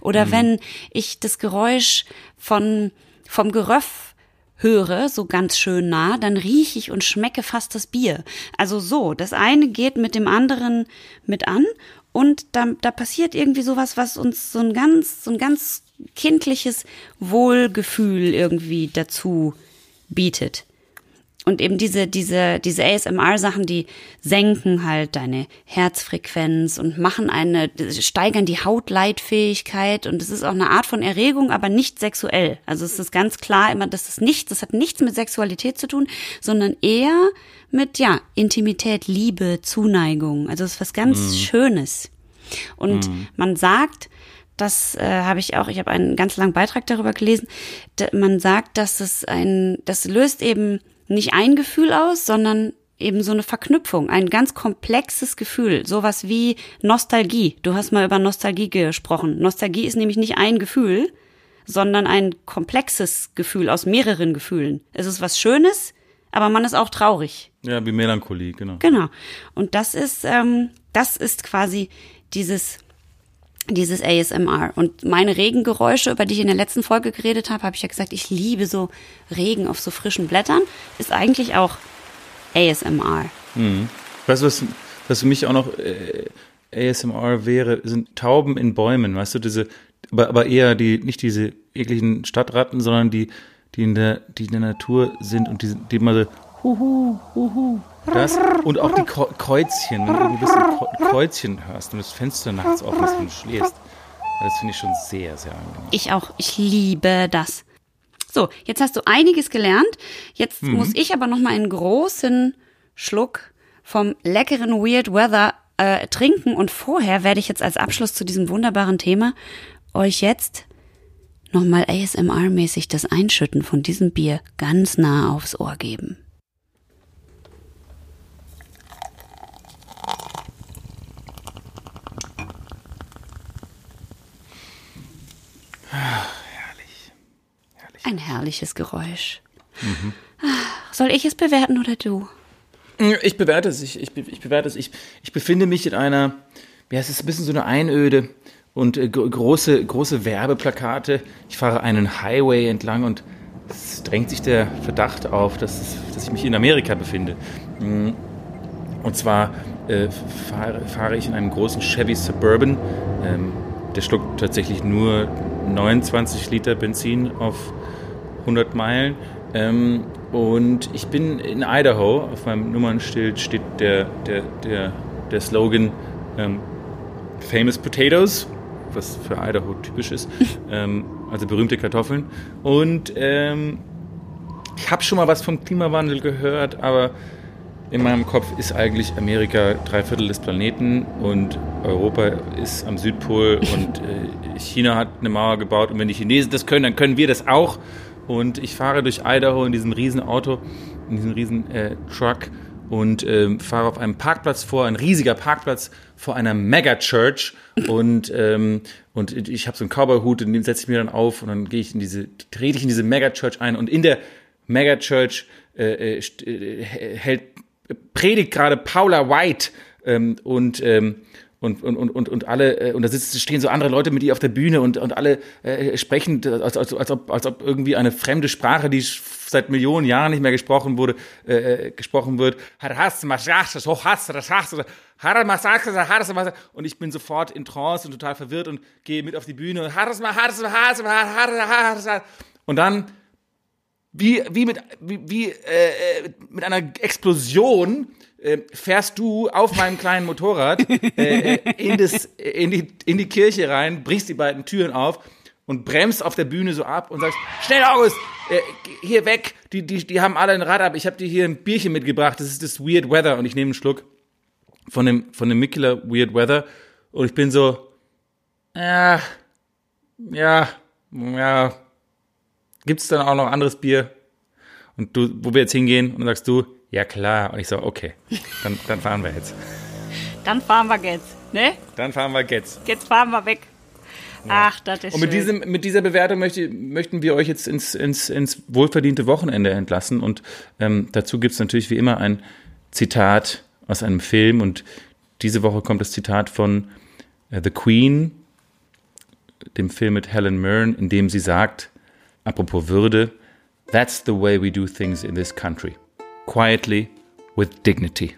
Oder mhm. wenn ich das Geräusch von, vom Geröff höre, so ganz schön nah, dann rieche ich und schmecke fast das Bier. Also so, das eine geht mit dem anderen mit an und da, da passiert irgendwie sowas, was uns so ein ganz, so ein ganz kindliches Wohlgefühl irgendwie dazu bietet. Und eben diese, diese, diese ASMR-Sachen, die senken halt deine Herzfrequenz und machen eine, steigern die Hautleitfähigkeit und es ist auch eine Art von Erregung, aber nicht sexuell. Also es ist ganz klar immer, dass es nichts, das hat nichts mit Sexualität zu tun, sondern eher mit, ja, Intimität, Liebe, Zuneigung. Also es ist was ganz mhm. Schönes. Und mhm. man sagt, das äh, habe ich auch, ich habe einen ganz langen Beitrag darüber gelesen, man sagt, dass es ein, das löst eben nicht ein Gefühl aus, sondern eben so eine Verknüpfung, ein ganz komplexes Gefühl, sowas wie Nostalgie. Du hast mal über Nostalgie gesprochen. Nostalgie ist nämlich nicht ein Gefühl, sondern ein komplexes Gefühl aus mehreren Gefühlen. Es ist was Schönes, aber man ist auch traurig. Ja, wie Melancholie, genau. Genau. Und das ist, ähm, das ist quasi dieses dieses ASMR. Und meine Regengeräusche, über die ich in der letzten Folge geredet habe, habe ich ja gesagt, ich liebe so Regen auf so frischen Blättern, ist eigentlich auch ASMR. Mhm. Weißt du, was, was für mich auch noch äh, ASMR wäre, sind Tauben in Bäumen, weißt du, diese, aber, aber eher die, nicht diese ekligen Stadtratten, sondern die, die in der, die in der Natur sind und die, die mal so huhu, huhu, das und auch die Kreuzchen, wenn du ein bisschen Kreuzchen hörst und das Fenster nachts offen ist, wenn du schläfst. Das finde ich schon sehr, sehr angenehm. Ich auch. Ich liebe das. So, jetzt hast du einiges gelernt. Jetzt mhm. muss ich aber noch mal einen großen Schluck vom leckeren Weird Weather äh, trinken und vorher werde ich jetzt als Abschluss zu diesem wunderbaren Thema euch jetzt nochmal ASMR-mäßig das Einschütten von diesem Bier ganz nah aufs Ohr geben. Herrlich. herrlich. Ein herrliches Geräusch. Mhm. Soll ich es bewerten oder du? Ich bewerte es. Ich, ich, ich bewerte es. Ich, ich befinde mich in einer, ja, es ist ein bisschen so eine Einöde und äh, große, große Werbeplakate. Ich fahre einen Highway entlang und es drängt sich der Verdacht auf, dass, dass ich mich in Amerika befinde. Mm. Und zwar äh, fahre, fahre, ich in einem großen Chevy Suburban. Ähm, der schluckt tatsächlich nur 29 Liter Benzin auf 100 Meilen. Ähm, und ich bin in Idaho. Auf meinem Nummernschild steht der, der, der, der Slogan ähm, Famous Potatoes, was für Idaho typisch ist. ähm, also berühmte Kartoffeln. Und ähm, ich habe schon mal was vom Klimawandel gehört, aber in meinem Kopf ist eigentlich Amerika drei Viertel des Planeten und Europa ist am Südpol und äh, China hat eine Mauer gebaut. Und wenn die Chinesen das können, dann können wir das auch. Und ich fahre durch Idaho in diesem riesen Auto, in diesem riesen äh, Truck und äh, fahre auf einem Parkplatz vor, ein riesiger Parkplatz vor einer Megachurch. Und ähm, und ich habe so einen Cowboy-Hut, den setze ich mir dann auf und dann gehe ich in diese, trete ich in diese Megachurch ein. Und in der Megachurch äh, äh, äh hält predigt gerade Paula White ähm, und ähm, und, und, und, und alle, äh, und da sitzen, stehen so andere Leute mit ihr auf der Bühne und, und alle äh, sprechen, als, als, als, ob, als ob irgendwie eine fremde Sprache, die seit Millionen Jahren nicht mehr gesprochen wurde, äh, gesprochen wird. Und ich bin sofort in Trance und total verwirrt und gehe mit auf die Bühne. Und dann wie, wie mit, wie, wie äh, mit einer Explosion äh, fährst du auf meinem kleinen Motorrad äh, in, das, in, die, in die Kirche rein, brichst die beiden Türen auf und bremst auf der Bühne so ab und sagst, schnell August, äh, hier weg, die, die, die haben alle ein Rad ab, ich habe dir hier ein Bierchen mitgebracht, das ist das Weird Weather. Und ich nehme einen Schluck von dem, von dem Mikkeler Weird Weather und ich bin so, ja, ja, ja, gibt's dann auch noch anderes Bier? Und du, wo wir jetzt hingehen, und dann sagst du, ja klar. Und ich so, okay, dann, dann fahren wir jetzt. Dann fahren wir jetzt, ne? Dann fahren wir jetzt. Jetzt fahren wir weg. Ja. Ach, das ist Und mit, schön. diesem, mit dieser Bewertung möchte, möchten wir euch jetzt ins, ins, ins wohlverdiente Wochenende entlassen. Und ähm, dazu gibt's natürlich wie immer ein Zitat aus einem Film. Und diese Woche kommt das Zitat von äh, The Queen, dem Film mit Helen Mirren, in dem sie sagt, apropos Würde, That's the way we do things in this country. Quietly, with dignity.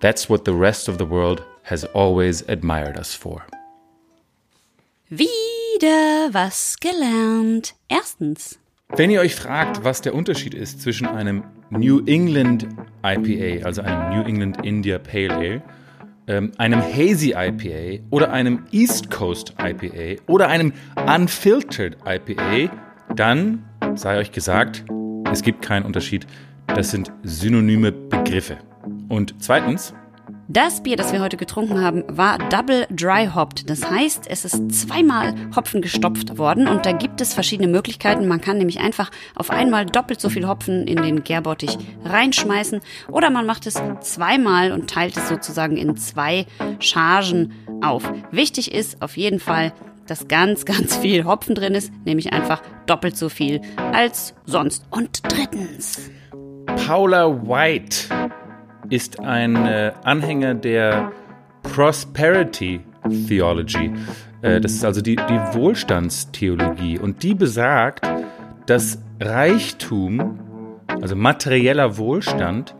That's what the rest of the world has always admired us for. Wieder was gelernt. Erstens. Wenn ihr euch fragt, was der Unterschied ist zwischen einem New England IPA, also einem New England India Pale Ale, ähm, einem Hazy IPA oder einem East Coast IPA oder einem Unfiltered IPA, dann sei euch gesagt, es gibt keinen Unterschied. Das sind synonyme Begriffe. Und zweitens, das Bier, das wir heute getrunken haben, war Double Dry Hopped. Das heißt, es ist zweimal Hopfen gestopft worden und da gibt es verschiedene Möglichkeiten. Man kann nämlich einfach auf einmal doppelt so viel Hopfen in den Gärbottich reinschmeißen oder man macht es zweimal und teilt es sozusagen in zwei Chargen auf. Wichtig ist auf jeden Fall, dass ganz, ganz viel Hopfen drin ist, nämlich einfach doppelt so viel als sonst. Und drittens. Paula White ist ein äh, Anhänger der Prosperity Theology. Äh, das ist also die, die Wohlstandstheologie. Und die besagt, dass Reichtum, also materieller Wohlstand,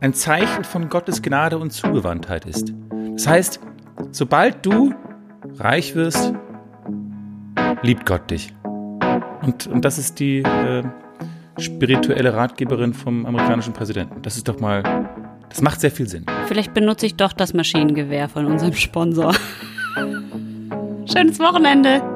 ein Zeichen von Gottes Gnade und Zugewandtheit ist. Das heißt, sobald du reich wirst, liebt Gott dich. Und, und das ist die äh, spirituelle Ratgeberin vom amerikanischen Präsidenten. Das ist doch mal, das macht sehr viel Sinn. Vielleicht benutze ich doch das Maschinengewehr von unserem Sponsor. Schönes Wochenende.